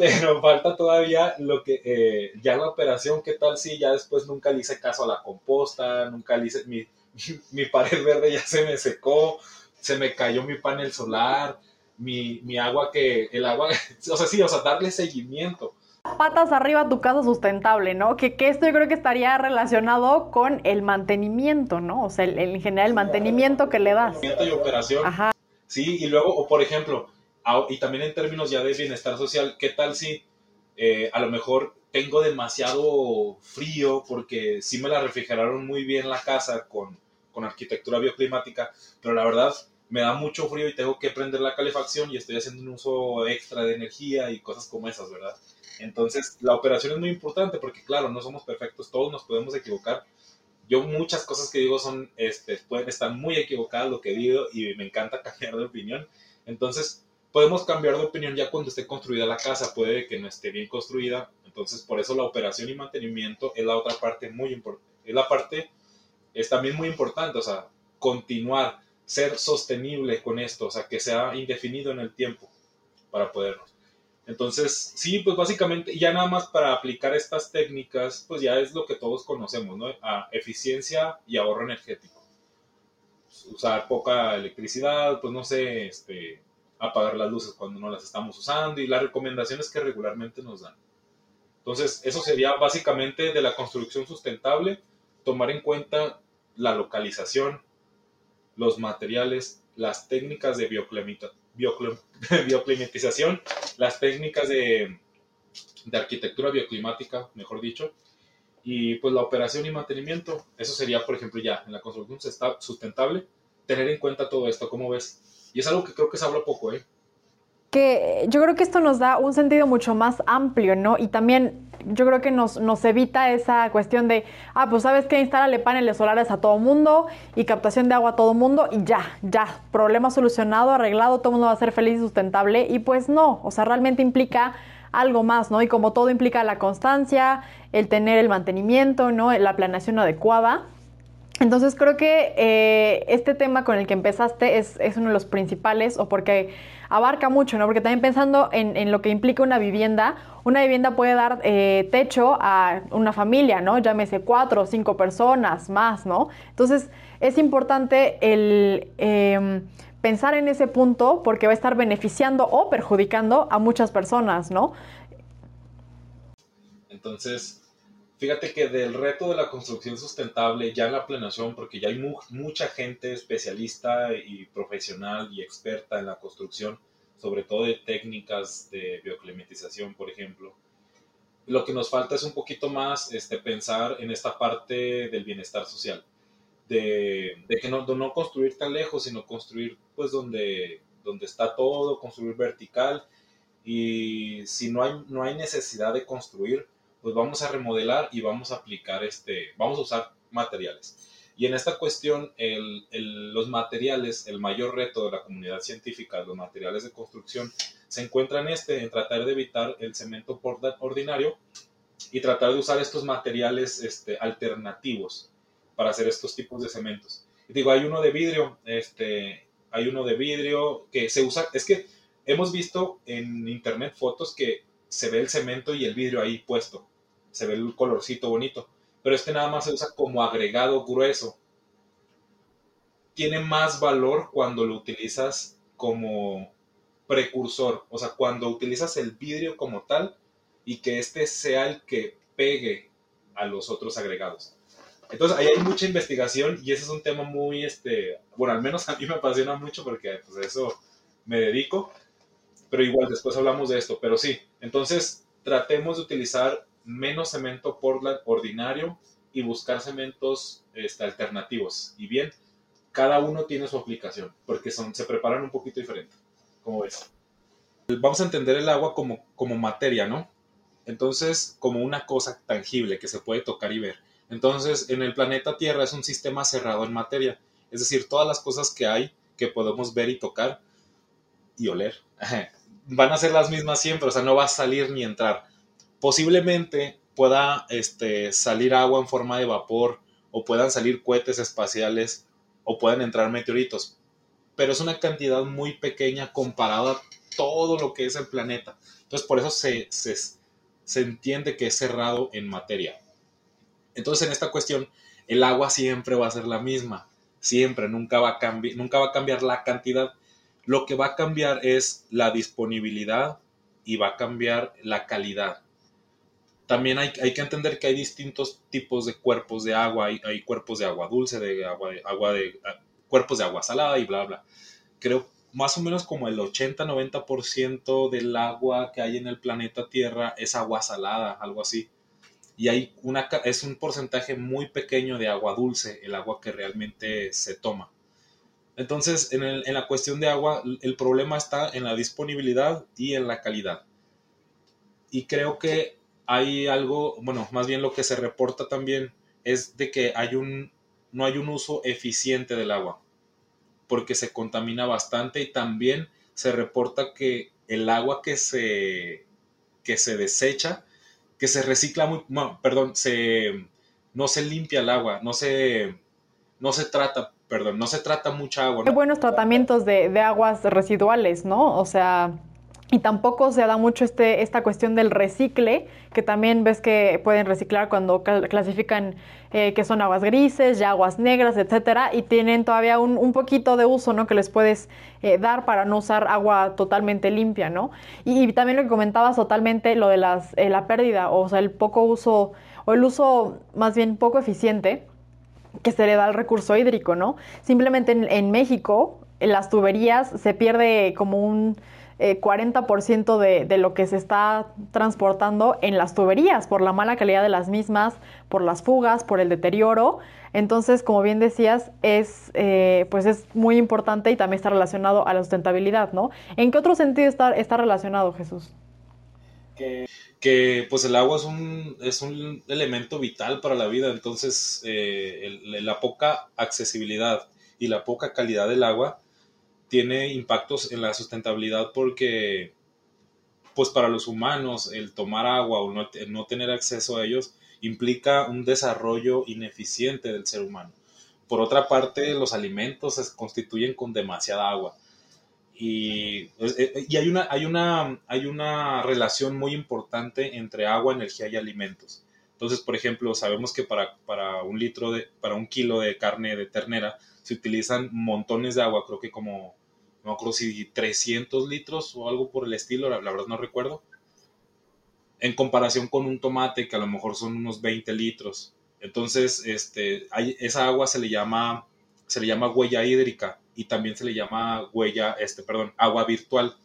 pero falta todavía lo que, eh, ya la operación, ¿qué tal si ya después nunca le hice caso a la composta, nunca le hice, mi, mi pared verde ya se me secó, se me cayó mi panel solar, mi, mi agua que, el agua, o sea, sí, o sea, darle seguimiento patas arriba tu casa sustentable, ¿no? Que, que, esto yo creo que estaría relacionado con el mantenimiento, ¿no? O sea, el, en general el mantenimiento que le das. Mantenimiento y operación. Ajá. Sí, y luego, o por ejemplo, y también en términos ya de bienestar social, ¿qué tal si eh, a lo mejor tengo demasiado frío porque sí me la refrigeraron muy bien la casa con, con arquitectura bioclimática, pero la verdad me da mucho frío y tengo que prender la calefacción y estoy haciendo un uso extra de energía y cosas como esas, ¿verdad? Entonces, la operación es muy importante porque, claro, no somos perfectos, todos nos podemos equivocar. Yo muchas cosas que digo son, este, pueden estar muy equivocadas lo que digo y me encanta cambiar de opinión. Entonces, podemos cambiar de opinión ya cuando esté construida la casa, puede que no esté bien construida, entonces por eso la operación y mantenimiento es la otra parte muy importante, es la parte, es también muy importante, o sea, continuar, ser sostenible con esto, o sea, que sea indefinido en el tiempo para podernos. Entonces, sí, pues básicamente, ya nada más para aplicar estas técnicas, pues ya es lo que todos conocemos, ¿no? A eficiencia y ahorro energético. Usar poca electricidad, pues no sé, este, apagar las luces cuando no las estamos usando y las recomendaciones que regularmente nos dan. Entonces, eso sería básicamente de la construcción sustentable, tomar en cuenta la localización, los materiales, las técnicas de bioclimatización, las técnicas de, de arquitectura bioclimática, mejor dicho, y pues la operación y mantenimiento. Eso sería, por ejemplo, ya en la construcción sustentable, tener en cuenta todo esto. ¿Cómo ves? Y es algo que creo que se habla poco, ¿eh? Que yo creo que esto nos da un sentido mucho más amplio, ¿no? Y también yo creo que nos, nos evita esa cuestión de, ah, pues sabes que instalarle paneles solares a todo mundo y captación de agua a todo mundo y ya, ya, problema solucionado, arreglado, todo mundo va a ser feliz y sustentable. Y pues no, o sea, realmente implica algo más, ¿no? Y como todo implica la constancia, el tener el mantenimiento, ¿no? La planeación adecuada. Entonces creo que eh, este tema con el que empezaste es, uno de los principales o porque abarca mucho, ¿no? Porque también pensando en, lo que implica una vivienda, una vivienda puede dar eh, techo a una familia, ¿no? Llámese cuatro o cinco personas más, ¿no? Entonces es importante el em, pensar en ese punto porque va a estar beneficiando o perjudicando a muchas personas, ¿no? Entonces, Fíjate que del reto de la construcción sustentable, ya en la planeación, porque ya hay mucha gente especialista y profesional y experta en la construcción, sobre todo de técnicas de bioclimatización, por ejemplo. Lo que nos falta es un poquito más este, pensar en esta parte del bienestar social. de, que no, no construir tan lejos, sino construir pues donde, donde está todo, construir vertical. Y si no hay, no hay necesidad de construir, pues vamos a remodelar y vamos a aplicar este, vamos a usar materiales. Y en esta cuestión, el, los materiales, el mayor reto de la comunidad científica, los materiales de construcción, se encuentra en este, en tratar de evitar el cemento ordinario y tratar de usar estos materiales este, alternativos para hacer estos tipos de cementos. Digo, hay uno de vidrio, este, hay uno de vidrio que se usa, es que hemos visto en internet fotos que se ve el cemento y el vidrio ahí puesto, se ve el colorcito bonito pero este nada más se usa como agregado grueso. Tiene más valor cuando lo utilizas como precursor, o sea, cuando utilizas el vidrio como tal y que este sea el que pegue a los otros agregados. Entonces, ahí hay mucha investigación y ese es un tema muy, este, bueno, al menos a mí me apasiona mucho porque pues eso me dedico, pero igual después hablamos de esto, pero sí, entonces tratemos de utilizar menos cemento Portland ordinario y buscar cementos este, alternativos. Y bien, cada uno tiene su aplicación, porque son, se preparan un poquito diferente. como ves? Vamos a entender el agua como, como materia, ¿no? Entonces, como una cosa tangible que se puede tocar y ver. Entonces, en el planeta Tierra es un sistema cerrado en materia. Es decir, todas las cosas que hay que podemos ver y tocar y oler van a ser las mismas siempre, o sea, no va a salir ni entrar posiblemente pueda este, salir agua en forma de vapor o puedan salir cohetes espaciales o puedan entrar meteoritos. Pero es una cantidad muy pequeña comparada a todo lo que es el planeta. Entonces por eso se, entiende que es cerrado en materia. Entonces en esta cuestión el agua siempre va a ser la misma. Siempre, nunca va, nunca va a cambiar la cantidad. Lo que va a cambiar es la disponibilidad y va a cambiar la calidad también hay, que entender que hay distintos tipos de cuerpos de agua. Hay, cuerpos de agua dulce, de agua, de, agua de ah, cuerpos de agua salada y bla, bla. Creo más o menos como el 80-90% del agua que hay en el planeta Tierra es agua salada, algo así. Y hay una, es un porcentaje muy pequeño de agua dulce, el agua que realmente se toma. Entonces, en, en la cuestión de agua, el problema está en la disponibilidad y en la calidad. Y creo que hay algo, bueno, más bien lo que se reporta también es de que hay un, no hay un uso eficiente del agua, porque se contamina bastante y también se reporta que el agua que se, que se desecha, que se recicla muy, perdón, se, no se limpia el agua, no se, no se trata, perdón, no se trata mucha agua. Hay buenos tratamientos de aguas residuales, ¿no? O sea, y tampoco se da mucho este, esta cuestión del recicle, que también ves que pueden reciclar cuando clasifican eh, que son aguas grises, ya aguas negras, etcétera, y tienen todavía un, poquito de uso, ¿no? Que les puedes eh, dar para no usar agua totalmente limpia, ¿no? Y, también lo que comentabas totalmente, lo de las, eh, la pérdida, o sea, el poco uso, o el uso más bien poco eficiente que se le da al recurso hídrico, ¿no? Simplemente en, en México, en las tuberías se pierde como un 40% eh, de, lo que se está transportando en las tuberías por la mala calidad de las mismas, por las fugas, por el deterioro. Entonces, como bien decías, es, eh, pues es muy importante y también está relacionado a la sustentabilidad, ¿no? ¿En qué otro sentido está, está relacionado, Jesús? Que, pues el agua es un, es un elemento vital para la vida, entonces eh, la poca accesibilidad y la poca calidad del agua tiene impactos en la sustentabilidad porque, pues para los humanos, el tomar agua o no, tener acceso a ellos implica un desarrollo ineficiente del ser humano. Por otra parte, los alimentos se constituyen con demasiada agua. Y, eh, y, hay, una, hay, una, hay una relación muy importante entre agua, energía y alimentos. Entonces, por ejemplo, sabemos que para, para, un litro de, para un kilo de carne de ternera se utilizan montones de agua, creo que como no creo si 300 litros o algo por el estilo, la, verdad no recuerdo. En comparación con un tomate que a lo mejor son unos 20 litros. Entonces, este, esa agua se le llama, se le llama huella hídrica y también se le llama huella, este, perdón, agua virtual.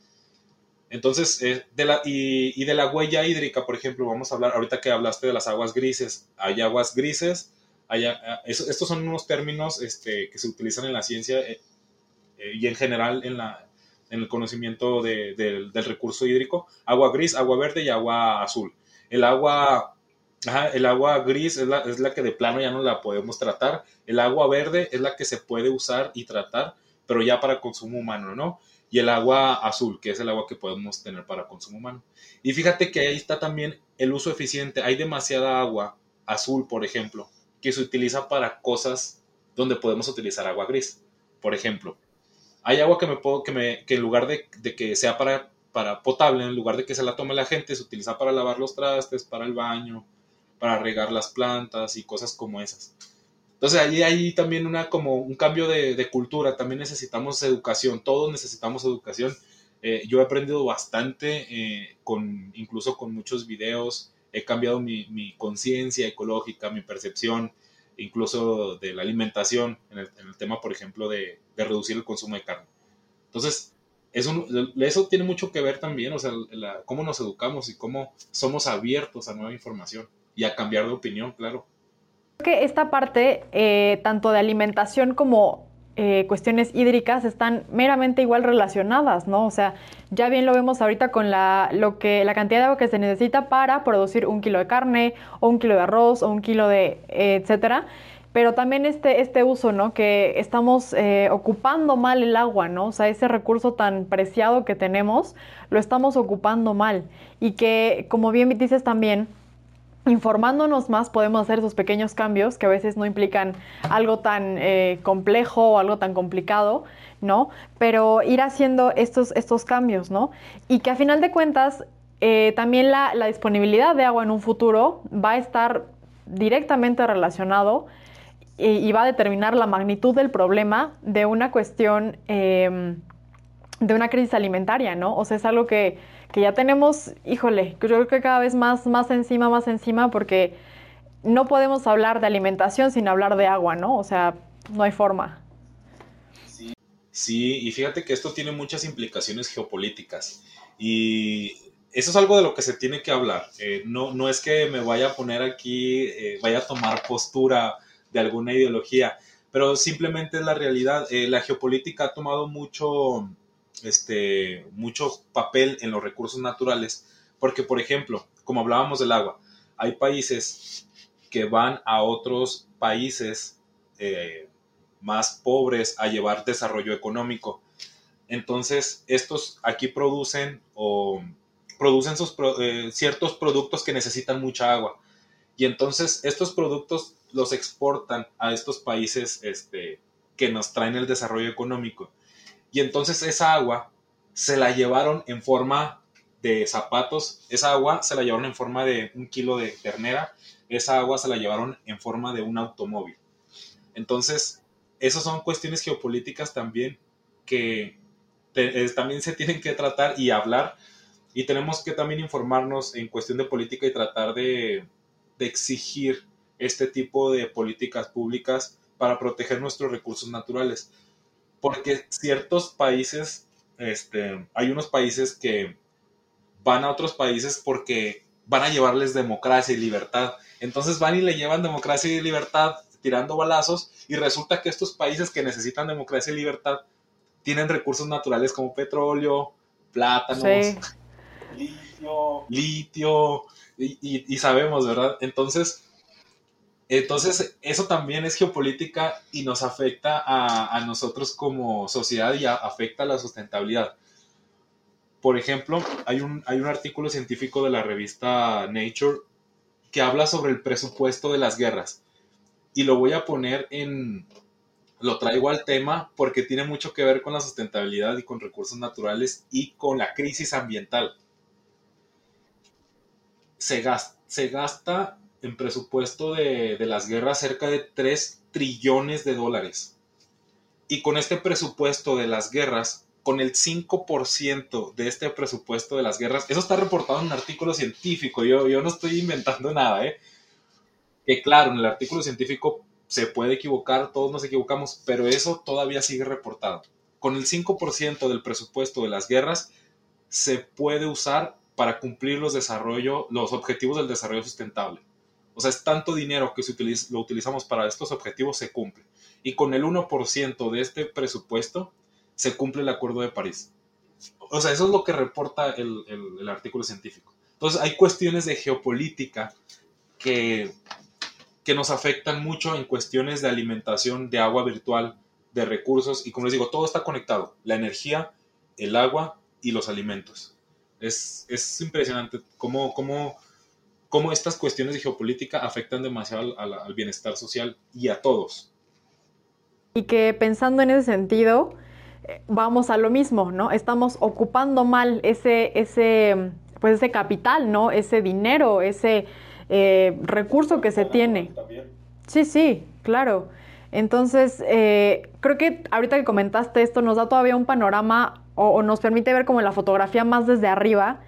Entonces, eh, de la, y, de la huella hídrica, por ejemplo, vamos a hablar, ahorita que hablaste de las aguas grises, hay aguas grises, estos son unos términos este, que se utilizan en la ciencia eh, y en general en, la, en el conocimiento del recurso hídrico. Agua gris, agua verde y agua azul. El agua, el agua gris es la, es la que de plano ya no la podemos tratar. El agua verde es la que se puede usar y tratar, pero ya para consumo humano, ¿no? y el agua azul, que es el agua que podemos tener para consumo humano. Y fíjate que ahí está también el uso eficiente. Hay demasiada agua azul, por ejemplo, que se utiliza para cosas donde podemos utilizar agua gris. Por ejemplo, hay agua que me puedo, que me, que en lugar de, de, que sea para, para potable, en lugar de que se la tome la gente, se utiliza para lavar los trastes, para el baño, para regar las plantas y cosas como esas. Entonces allí hay también una, como un cambio de, cultura, también necesitamos educación, todos necesitamos educación. Eh, yo he aprendido bastante, eh, con, incluso con muchos videos, he cambiado mi, conciencia ecológica, mi percepción, incluso de la alimentación, en el, tema, por ejemplo, de, reducir el consumo de carne. Entonces, eso, eso tiene mucho que ver también, o sea, cómo nos educamos y cómo somos abiertos a nueva información y a cambiar de opinión, claro que esta parte, eh, tanto de alimentación como eh, cuestiones hídricas, están meramente igual relacionadas, ¿no? O sea, ya bien lo vemos ahorita con la, lo que, la cantidad de agua que se necesita para producir un kilo de carne, o un kilo de arroz, o un kilo de, eh, etcétera. Pero también este, este uso, ¿no? Que estamos ocupando mal el agua, ¿no? O sea, ese recurso tan preciado que tenemos, lo estamos ocupando mal. Y que, como bien dices también, informándonos más podemos hacer esos pequeños cambios que a veces no implican algo tan eh, complejo o algo tan complicado, ¿no? Pero ir haciendo estos, estos cambios, ¿no? Y que a final de cuentas eh, también la, disponibilidad de agua en un futuro va a estar directamente relacionado y, va a determinar la magnitud del problema de una cuestión, em, de una crisis alimentaria, ¿no? O sea, es algo que que ya tenemos, híjole, yo creo que cada vez más, más encima, más encima, porque no podemos hablar de alimentación sin hablar de agua, ¿no? O sea, no hay forma. Sí, y fíjate que esto tiene muchas implicaciones geopolíticas y eso es algo de lo que se tiene que hablar. Eh, no, no es que me vaya a poner aquí, eh, vaya a tomar postura de alguna ideología, pero simplemente es la realidad. Eh, la geopolítica ha tomado mucho, este, mucho papel en los recursos naturales, porque por ejemplo, como hablábamos del agua, hay países que van a otros países eh, más pobres a llevar desarrollo económico. Entonces, estos aquí producen o producen sus, eh, ciertos productos que necesitan mucha agua. Y entonces estos productos los exportan a estos países este, que nos traen el desarrollo económico. Y entonces esa agua se la llevaron en forma de zapatos, esa agua se la llevaron en forma de un kilo de ternera, esa agua se la llevaron en forma de un automóvil. Entonces, esas son cuestiones geopolíticas también que también se tienen que tratar y hablar y tenemos que también informarnos en cuestión de política y tratar de, de exigir este tipo de políticas públicas para proteger nuestros recursos naturales porque ciertos países, este, hay unos países que van a otros países porque van a llevarles democracia y libertad. Entonces van y le llevan democracia y libertad tirando balazos y resulta que estos países que necesitan democracia y libertad tienen recursos naturales como petróleo, plátanos, litio, litio y, y, sabemos, ¿verdad? Entonces, entonces, eso también es geopolítica y nos afecta a, nosotros como sociedad y afecta a la sustentabilidad. Por ejemplo, hay un, hay un artículo científico de la revista Nature que habla sobre el presupuesto de las guerras. Y lo voy a poner en, lo traigo al tema porque tiene mucho que ver con la sustentabilidad y con recursos naturales y con la crisis ambiental. Se gasta, se gasta en presupuesto de, las guerras cerca de 3 trillones de dólares. Y con este presupuesto de las guerras, con el 5% de este presupuesto de las guerras, eso está reportado en un artículo científico, yo, yo no estoy inventando nada, ¿eh? Que claro, en el artículo científico se puede equivocar, todos nos equivocamos, pero eso todavía sigue reportado. Con el 5% del presupuesto de las guerras se puede usar para cumplir los, desarrollo, los objetivos del desarrollo sustentable O sea, es tanto dinero que si lo utilizamos para estos objetivos se cumple. Y con el 1% de este presupuesto se cumple el Acuerdo de París. O sea, eso es lo que reporta el, el artículo científico. Entonces, hay cuestiones de geopolítica que, que nos afectan mucho en cuestiones de alimentación, de agua virtual, de recursos. Y como les digo, todo está conectado. La energía, el agua y los alimentos. Es, es impresionante cómo, cómo, cómo, estas cuestiones de geopolítica afectan demasiado al, al, bienestar social y a todos. Y que pensando en ese sentido, eh, vamos a lo mismo, ¿no? Estamos ocupando mal ese, ese, pues ese capital, ¿no? Ese dinero, ese eh, recurso que se tiene. Sí, sí, claro. Entonces, eh, creo que ahorita que comentaste esto nos da todavía un panorama o, nos permite ver como la fotografía más desde arriba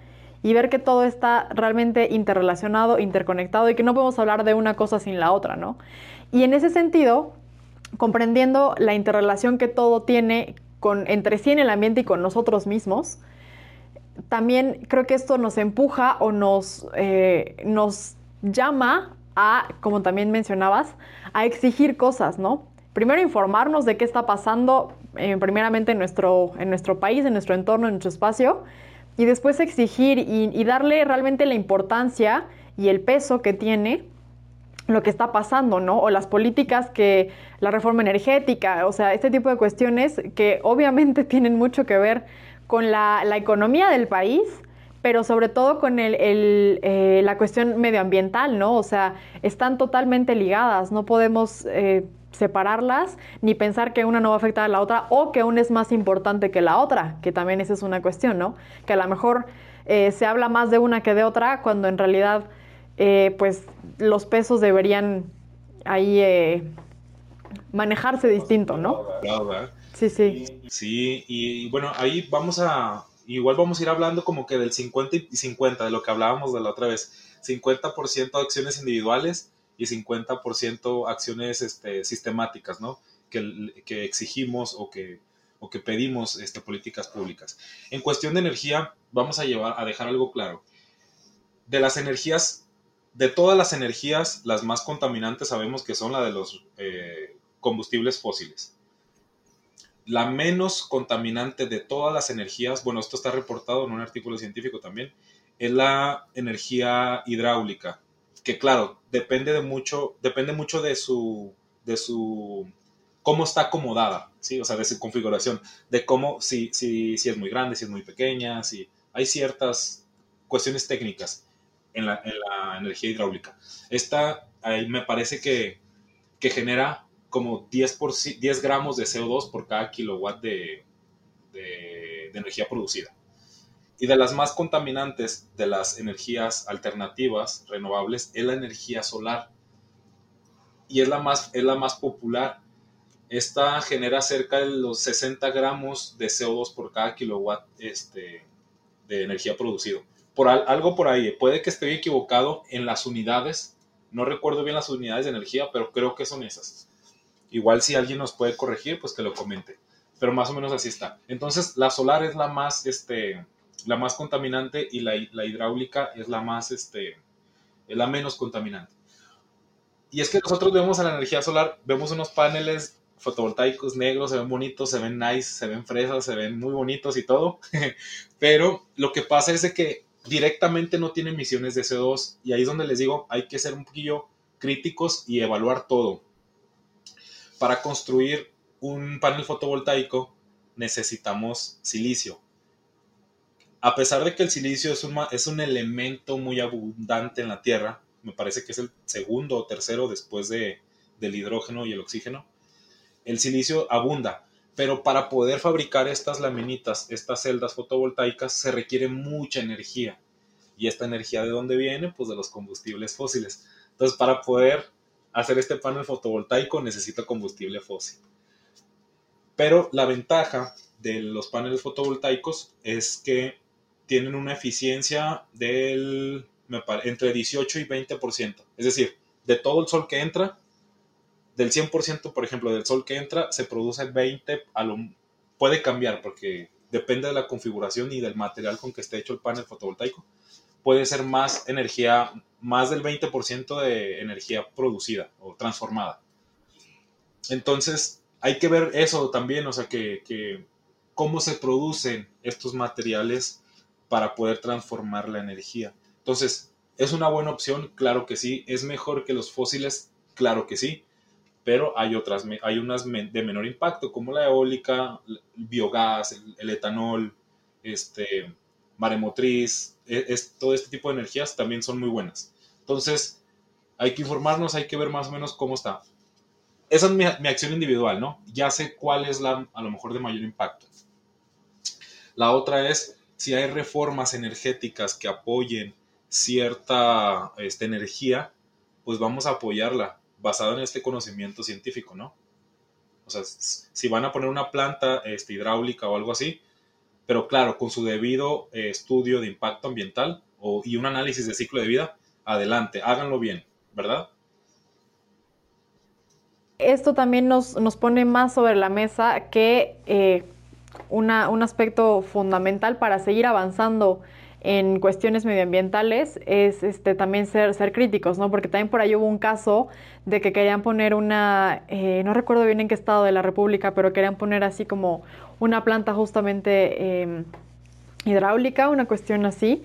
y ver que todo está realmente interrelacionado, interconectado y que no podemos hablar de una cosa sin la otra, ¿no? Y en ese sentido, comprendiendo la interrelación que todo tiene con, entre sí en el ambiente y con nosotros mismos, también creo que esto nos empuja o nos, eh, nos llama a, como también mencionabas, a exigir cosas, ¿no? Primero informarnos de qué está pasando eh, primeramente en nuestro, en nuestro país, en nuestro entorno, en nuestro espacio, y después exigir y, darle realmente la importancia y el peso que tiene lo que está pasando, ¿no? O las políticas que, la reforma energética, o sea, este tipo de cuestiones que obviamente tienen mucho que ver con la, la economía del país, pero sobre todo con el, eh, la cuestión medioambiental, ¿no? O sea, están totalmente ligadas, no podemos eh, separarlas ni pensar que una no va a afectar a la otra o que una es más importante que la otra, que también esa es una cuestión, ¿no? Que a lo mejor eh, se habla más de una que de otra cuando en realidad, pues, los pesos deberían ahí manejarse distinto, ¿no? Sí, sí. Sí, y bueno, ahí vamos a, igual vamos a ir hablando como que del 50 y 50, de lo que hablábamos de la otra vez. 50% acciones individuales y 50% acciones este, sistemáticas, ¿no? Que, que exigimos o que, o que pedimos este, políticas públicas. En cuestión de energía, vamos a, llevar, a dejar algo claro. De las energías, de todas las energías, las más contaminantes sabemos que son la de los eh, combustibles fósiles la menos contaminante de todas las energías, bueno, esto está reportado en un artículo científico también, es la energía hidráulica, que claro, depende de mucho, depende mucho de su, de su, cómo está acomodada, ¿sí? O sea, de su configuración, de cómo, si, si, si es muy grande, si es muy pequeña, si hay ciertas cuestiones técnicas en la, en la energía hidráulica. Esta, me parece que, que genera como 10, por, 10 gramos de CO2 por cada kilowatt de, de, energía producida. Y de las más contaminantes de las energías alternativas renovables es la energía solar. Y es la más, es la más popular. Esta genera cerca de los 60 gramos de CO2 por cada kilowatt este, de energía producido. Por algo por ahí, puede que esté equivocado en las unidades, no recuerdo bien las unidades de energía, pero creo que son esas. Igual si alguien nos puede corregir, pues que lo comente. Pero más o menos así está. Entonces, la solar es la más, este, la más contaminante y la, la hidráulica es la más, este, es la menos contaminante. Y es que nosotros vemos a la energía solar, vemos unos paneles fotovoltaicos negros, se ven bonitos, se ven nice, se ven fresas, se ven muy bonitos y todo. Pero lo que pasa es que directamente no tiene emisiones de CO2 y ahí es donde les digo, hay que ser un poquillo críticos y evaluar todo para construir un panel fotovoltaico necesitamos silicio. A pesar de que el silicio es un, es un elemento muy abundante en la Tierra, me parece que es el segundo o tercero después de, del hidrógeno y el oxígeno, el silicio abunda, pero para poder fabricar estas laminitas, estas celdas fotovoltaicas, se requiere mucha energía. ¿Y esta energía de dónde viene? Pues de los combustibles fósiles. Entonces, para poder hacer este panel fotovoltaico necesita combustible fósil. Pero la ventaja de los paneles fotovoltaicos es que tienen una eficiencia del entre 18 y 20%. Es decir, de todo el sol que entra, del 100%, por ejemplo, del sol que entra, se produce 20, a lo, puede cambiar porque depende de la configuración y del material con que esté hecho el panel fotovoltaico, puede ser más energía, más del 20% de energía producida o transformada. Entonces, hay que ver eso también, o sea, que, cómo se producen estos materiales para poder transformar la energía. Entonces, ¿es una buena opción? Claro que sí. ¿Es mejor que los fósiles? Claro que sí. Pero hay otras, hay unas de menor impacto, como la eólica, el biogás, el, etanol, este, maremotriz, e, es, todo este tipo de energías también son muy buenas. Entonces, hay que informarnos, hay que ver más o menos cómo está esa es mi, acción individual, ¿no? Ya sé cuál es la, a lo mejor, de mayor impacto. La otra es si hay reformas energéticas que apoyen cierta este, energía, pues vamos a apoyarla basada en este conocimiento científico, ¿no? O sea, si van a poner una planta este, hidráulica o algo así, pero claro, con su debido eh, estudio de impacto ambiental o, y un análisis de ciclo de vida, adelante, háganlo bien, ¿verdad? esto también nos, nos pone más sobre la mesa que eh, un aspecto fundamental para seguir avanzando en cuestiones medioambientales es este, también ser, ser críticos, ¿no? Porque también por ahí hubo un caso de que querían poner una, eh, no recuerdo bien en qué estado de la República, pero querían poner así como una planta justamente em, hidráulica, una cuestión así,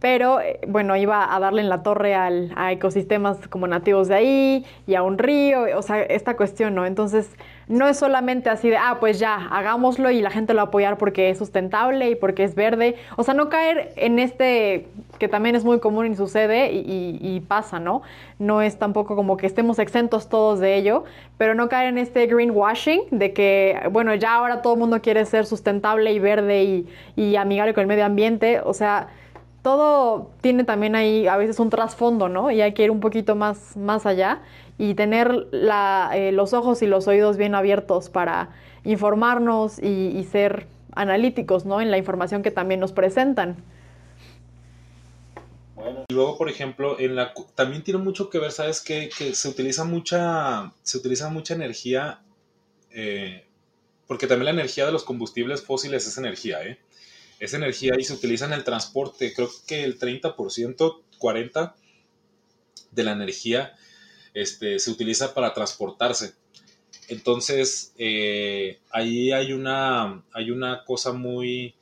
pero eh, bueno, iba a darle en la torre al, a ecosistemas como nativos de ahí y a un río, o sea, esta cuestión, ¿no? Entonces, no es solamente así de, ah, pues ya, hagámoslo y la gente lo va a apoyar porque es sustentable y porque es verde, o sea, no caer en este que también es muy común y sucede y, y pasa, ¿no? No es tampoco como que estemos exentos todos de ello, pero no caer en este greenwashing de que, bueno, ya ahora todo el mundo quiere ser sustentable y verde y, y amigable con el medio ambiente, o sea, todo tiene también ahí a veces un trasfondo, ¿no? Y hay que ir un poquito más, más allá y tener eh, los ojos y los oídos bien abiertos para informarnos y, ser analíticos, ¿no? En la información que también nos presentan. Bueno, y luego, por ejemplo, en la, también tiene mucho que ver, ¿sabes qué? Que se utiliza mucha, se utiliza mucha energía, eh, porque también la energía de los combustibles fósiles es energía, ¿eh? Esa energía y se utiliza en el transporte. Creo que el 30%, 40% de la energía este, se utiliza para transportarse. Entonces, eh, ahí hay una, hay una cosa muy,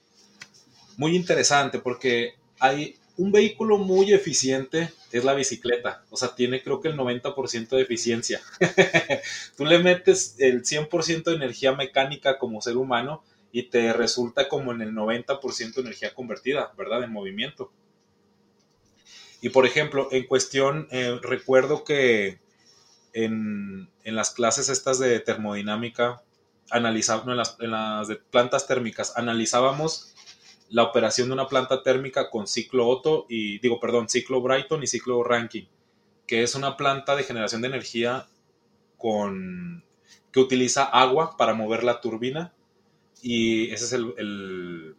muy interesante porque hay un vehículo muy eficiente, es la bicicleta. O sea, tiene creo que el 90% de eficiencia. Tú le metes el 100% de energía mecánica como ser humano y te resulta como en el 90% de energía convertida, ¿verdad? En movimiento. Y por ejemplo, en cuestión, eh, recuerdo que en, las clases estas de termodinámica, analizábamos, en, las, en las de plantas térmicas, analizábamos la operación de una planta térmica con ciclo Otto y, digo, perdón, ciclo Brighton y ciclo Rankine, que es una planta de generación de energía con, que utiliza agua para mover la turbina y ese es el, el,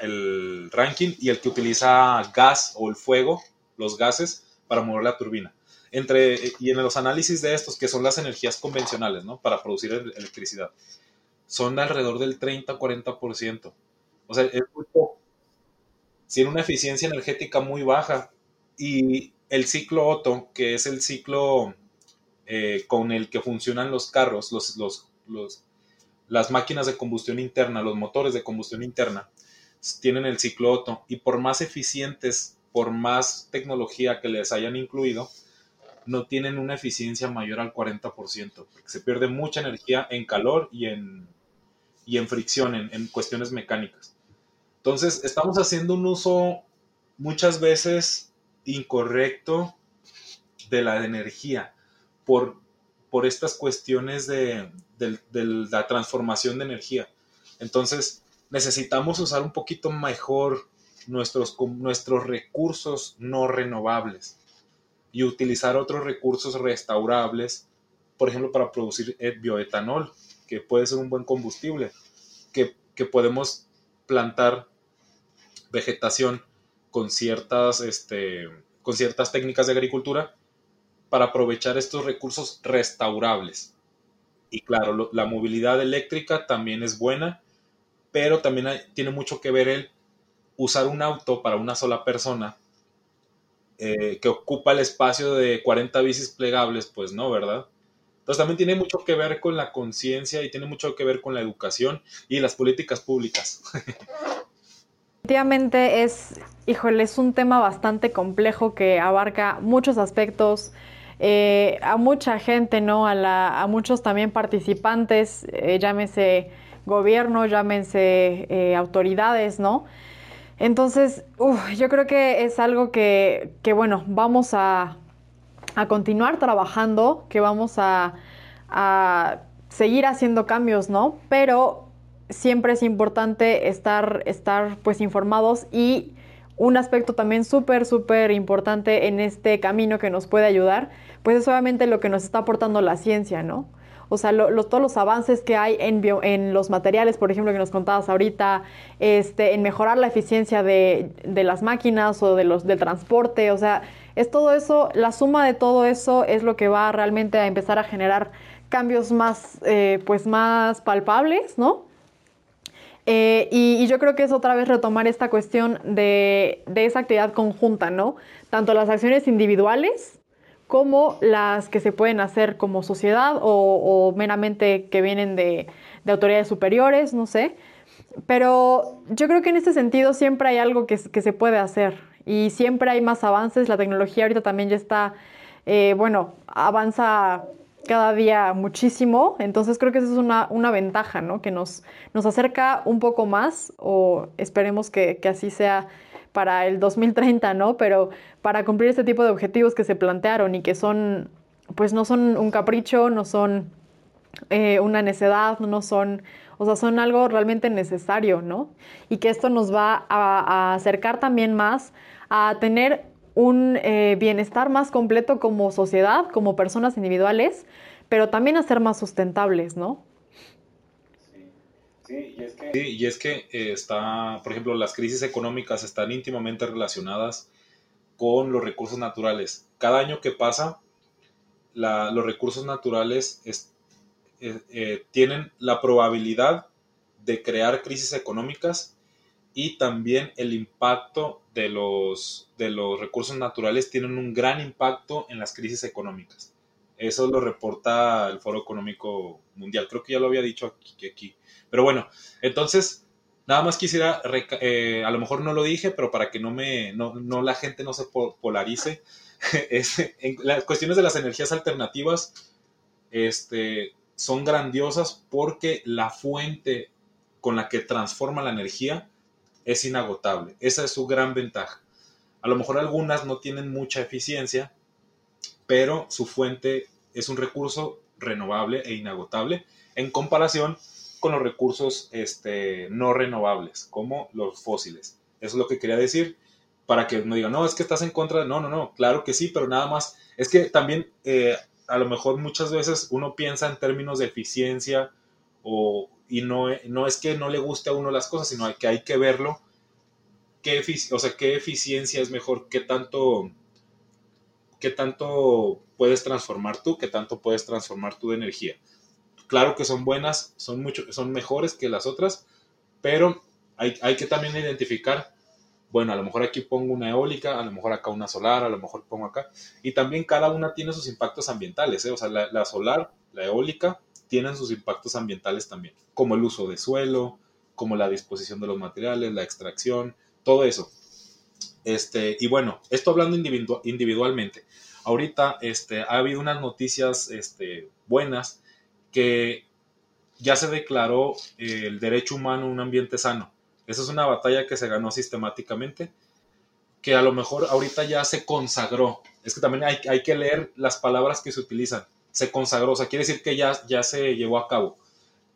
el, ranking y el que utiliza gas o el fuego, los gases, para mover la turbina. Entre, y en los análisis de estos, que son las energías convencionales, ¿no? Para producir electricidad, son de alrededor del 30-40%. O sea, es muy poco. Tiene una eficiencia energética muy baja. Y el ciclo Otto, que es el ciclo eh, con el que funcionan los carros, los, los, los las máquinas de combustión interna, los motores de combustión interna, tienen el ciclo Otto y por más eficientes, por más tecnología que les hayan incluido, no tienen una eficiencia mayor al 40%, porque se pierde mucha energía en calor y en, y en fricción, en, en cuestiones mecánicas. Entonces, estamos haciendo un uso muchas veces incorrecto de la energía por por estas cuestiones de, la transformación de energía. Entonces, necesitamos usar un poquito mejor nuestros, recursos no renovables y utilizar otros recursos restaurables, por ejemplo, para producir bioetanol, que puede ser un buen combustible, que, podemos plantar vegetación ciertas, este, con ciertas técnicas de agricultura para aprovechar estos recursos restaurables. Y claro, la movilidad eléctrica también es buena, pero también tiene mucho que ver el usar un auto para una sola persona eh, que ocupa el espacio de 40 bicis plegables, pues no, ¿verdad? Entonces también tiene mucho que ver con la conciencia y tiene mucho que ver con la educación y las políticas públicas. Efectivamente es, híjole, es un tema bastante complejo que abarca muchos aspectos, eh, a mucha gente, ¿no? A, a muchos también participantes, eh, llámese gobierno, llámense eh, autoridades, ¿no? Entonces, yo creo que es algo que, que bueno, vamos a, a continuar trabajando, que vamos a, seguir haciendo cambios, ¿no? Pero siempre es importante estar, estar pues informados y un aspecto también súper, súper importante en este camino que nos puede ayudar, pues es obviamente lo que nos está aportando la ciencia, ¿no? O sea, todos los avances que hay en, en, los materiales, por ejemplo, que nos contabas ahorita, este, en mejorar la eficiencia de, de las máquinas o de los, del transporte, o sea, es todo eso, la suma de todo eso es lo que va realmente a empezar a generar cambios más, eh, pues más palpables, ¿no? Eh, y, yo creo que es otra vez retomar esta cuestión de, esa actividad conjunta, ¿no? Tanto las acciones individuales como las que se pueden hacer como sociedad o, meramente que vienen de, autoridades superiores, no sé. Pero yo creo que en este sentido siempre hay algo que, que se puede hacer y siempre hay más avances. La tecnología ahorita también ya está, eh, bueno, avanza cada día muchísimo, entonces creo que esa es una, una ventaja, ¿no? Que nos, nos acerca un poco más o esperemos que, que así sea para el 2030, ¿no? Pero para cumplir este tipo de objetivos que se plantearon y que son, pues no son un capricho, no son eh, una necedad, no son, o sea, son algo realmente necesario, ¿no? Y que esto nos va a, a acercar también más a tener un eh, bienestar más completo como sociedad, como personas individuales, pero también a ser más sustentables, ¿no? Sí, y es que, eh, está, por ejemplo, las crisis económicas están íntimamente relacionadas con los recursos naturales. Cada año que pasa, los recursos naturales eh, tienen la probabilidad de crear crisis económicas y también el impacto de los, de los recursos naturales tienen un gran impacto en las crisis económicas. Eso lo reporta el Foro Económico Mundial. Creo que ya lo había dicho aquí. Pero bueno, entonces, nada más quisiera, eh, a lo mejor no lo dije, pero para que no, me, no, no la gente no se polarice, en las cuestiones de las energías alternativas este, son grandiosas porque la fuente con la que transforma la energía es inagotable. Esa es su gran ventaja. A lo mejor algunas no tienen mucha eficiencia, pero su fuente es un recurso renovable e inagotable en comparación con los recursos este, no renovables, como los fósiles. Eso es lo que quería decir, para que no digan, no, es que estás en contra. No, no, no, claro que sí, pero nada más. Es que también eh, a lo mejor muchas veces uno piensa en términos de eficiencia o, y no, no es que no le guste a uno las cosas, sino que hay que verlo, qué, o sea, qué eficiencia es mejor, qué tanto, qué tanto puedes transformar tú, qué tanto puedes transformar tú de energía. Claro que son buenas, son, mucho, son mejores que las otras, pero hay, hay que también identificar bueno, a lo mejor aquí pongo una eólica, a lo mejor acá una solar, a lo mejor pongo acá. Y también cada una tiene sus impactos ambientales, ¿eh? o sea, la, solar, la eólica, tienen sus impactos ambientales también, como el uso de suelo, como la disposición de los materiales, la extracción, todo eso. Este, y bueno, esto hablando individualmente. Ahorita este, ha habido unas noticias este, buenas que ya se declaró eh, el derecho humano a un ambiente sano. Esa es una batalla que se ganó sistemáticamente, que a lo mejor ahorita ya se consagró. Es que también hay, hay que leer las palabras que se utilizan se consagró, o sea, quiere decir que ya, ya se llevó a cabo.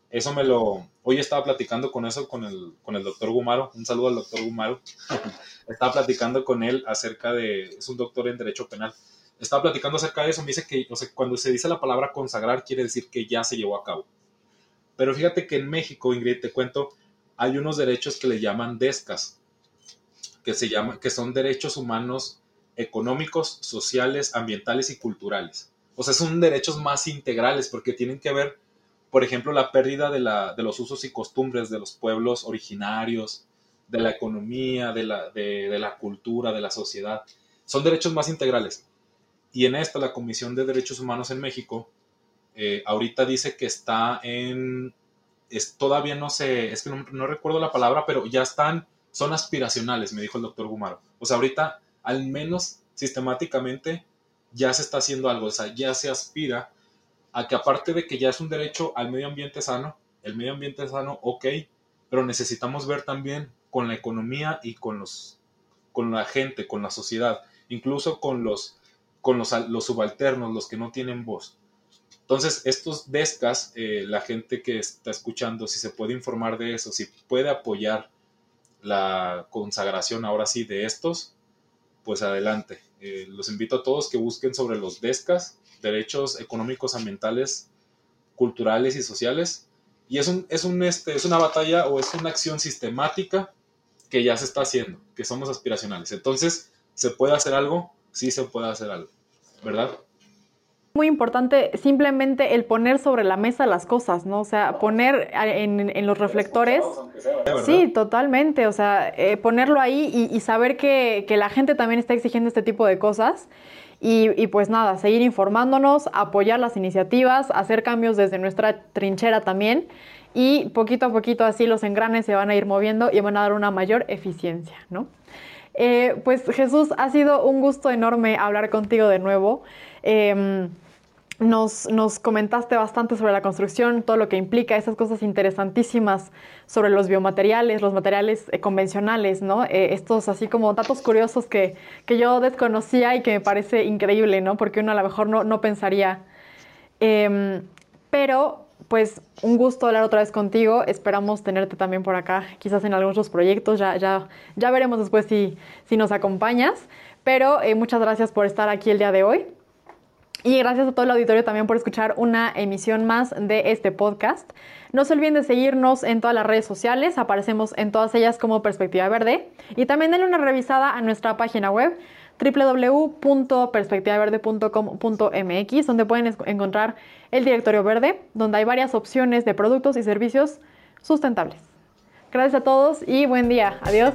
Eso me lo... Hoy estaba platicando con eso con el, con el doctor Gumaro, un saludo al doctor Gumaro. estaba platicando con él acerca de... Es un doctor en Derecho Penal. Estaba platicando acerca de eso, me dice que o sea, cuando se dice la palabra consagrar quiere decir que ya se llevó a cabo. Pero fíjate que en México, Ingrid, te cuento, hay unos derechos que le llaman DESCAS, que, se llaman, que son derechos humanos económicos, sociales, ambientales y culturales o sea, son derechos más integrales porque tienen que ver, por ejemplo, la pérdida de, la, de los usos y costumbres de los pueblos originarios, de la economía, de la, de, la cultura, de la sociedad. son derechos más integrales. Y en esta, la Comisión de Derechos Humanos en México, eh, ahorita dice que está en, es, todavía no sé, es que no, recuerdo la palabra, pero ya están, son aspiracionales, me dijo el doctor Gumaro. O sea, ahorita al menos sistemáticamente ya se está haciendo algo, o sea, ya se aspira a que aparte de que ya es un derecho al medio ambiente sano, el medio ambiente sano, ok, pero necesitamos ver también con la economía y con los con la gente, con la sociedad, incluso con los con los, los subalternos, los que no tienen voz. Entonces, estos DESCAS, eh, la gente que está escuchando, si se puede informar de eso, si puede apoyar la consagración ahora sí de estos, pues adelante. Eh, los invito a todos que busquen sobre los DESCAS, derechos económicos, ambientales, culturales y sociales. Y es, un, es, un, este, es una batalla o es una acción sistemática que ya se está haciendo, que somos aspiracionales. Entonces, ¿se puede hacer algo? Sí se puede hacer algo, ¿verdad? Muy importante simplemente el poner sobre la mesa las cosas, ¿no? O sea, poner en, los reflectores. Sí, totalmente. O sea, eh, ponerlo ahí y, saber que, la gente también está exigiendo este tipo de cosas. Y, y, pues nada, seguir informándonos, apoyar las iniciativas, hacer cambios desde nuestra trinchera también. Y poquito a poquito así los engranes se van a ir moviendo y van a dar una mayor eficiencia, ¿no? Eh, pues Jesús, ha sido un gusto enorme hablar contigo de nuevo. Em, nos, comentaste bastante sobre la construcción, todo lo que implica, esas cosas interesantísimas sobre los biomateriales, los materiales eh, convencionales, ¿no? Eh, estos así como datos curiosos que, yo desconocía y que me parece increíble, ¿no? Porque uno a lo mejor no, no pensaría. Em, pero pues un gusto hablar otra vez contigo. Esperamos tenerte también por acá, quizás en algunos otros proyectos. Ya, ya, ya veremos después si, si nos acompañas. Pero eh, muchas gracias por estar aquí el día de hoy. Y gracias a todo el auditorio también por escuchar una emisión más de este podcast. No se olviden de seguirnos en todas las redes sociales, aparecemos en todas ellas como Perspectiva Verde. Y también denle una revisada a nuestra página web www.perspectivaverde.com.mx, donde pueden encontrar el directorio verde, donde hay varias opciones de productos y servicios sustentables. Gracias a todos y buen día. Adiós.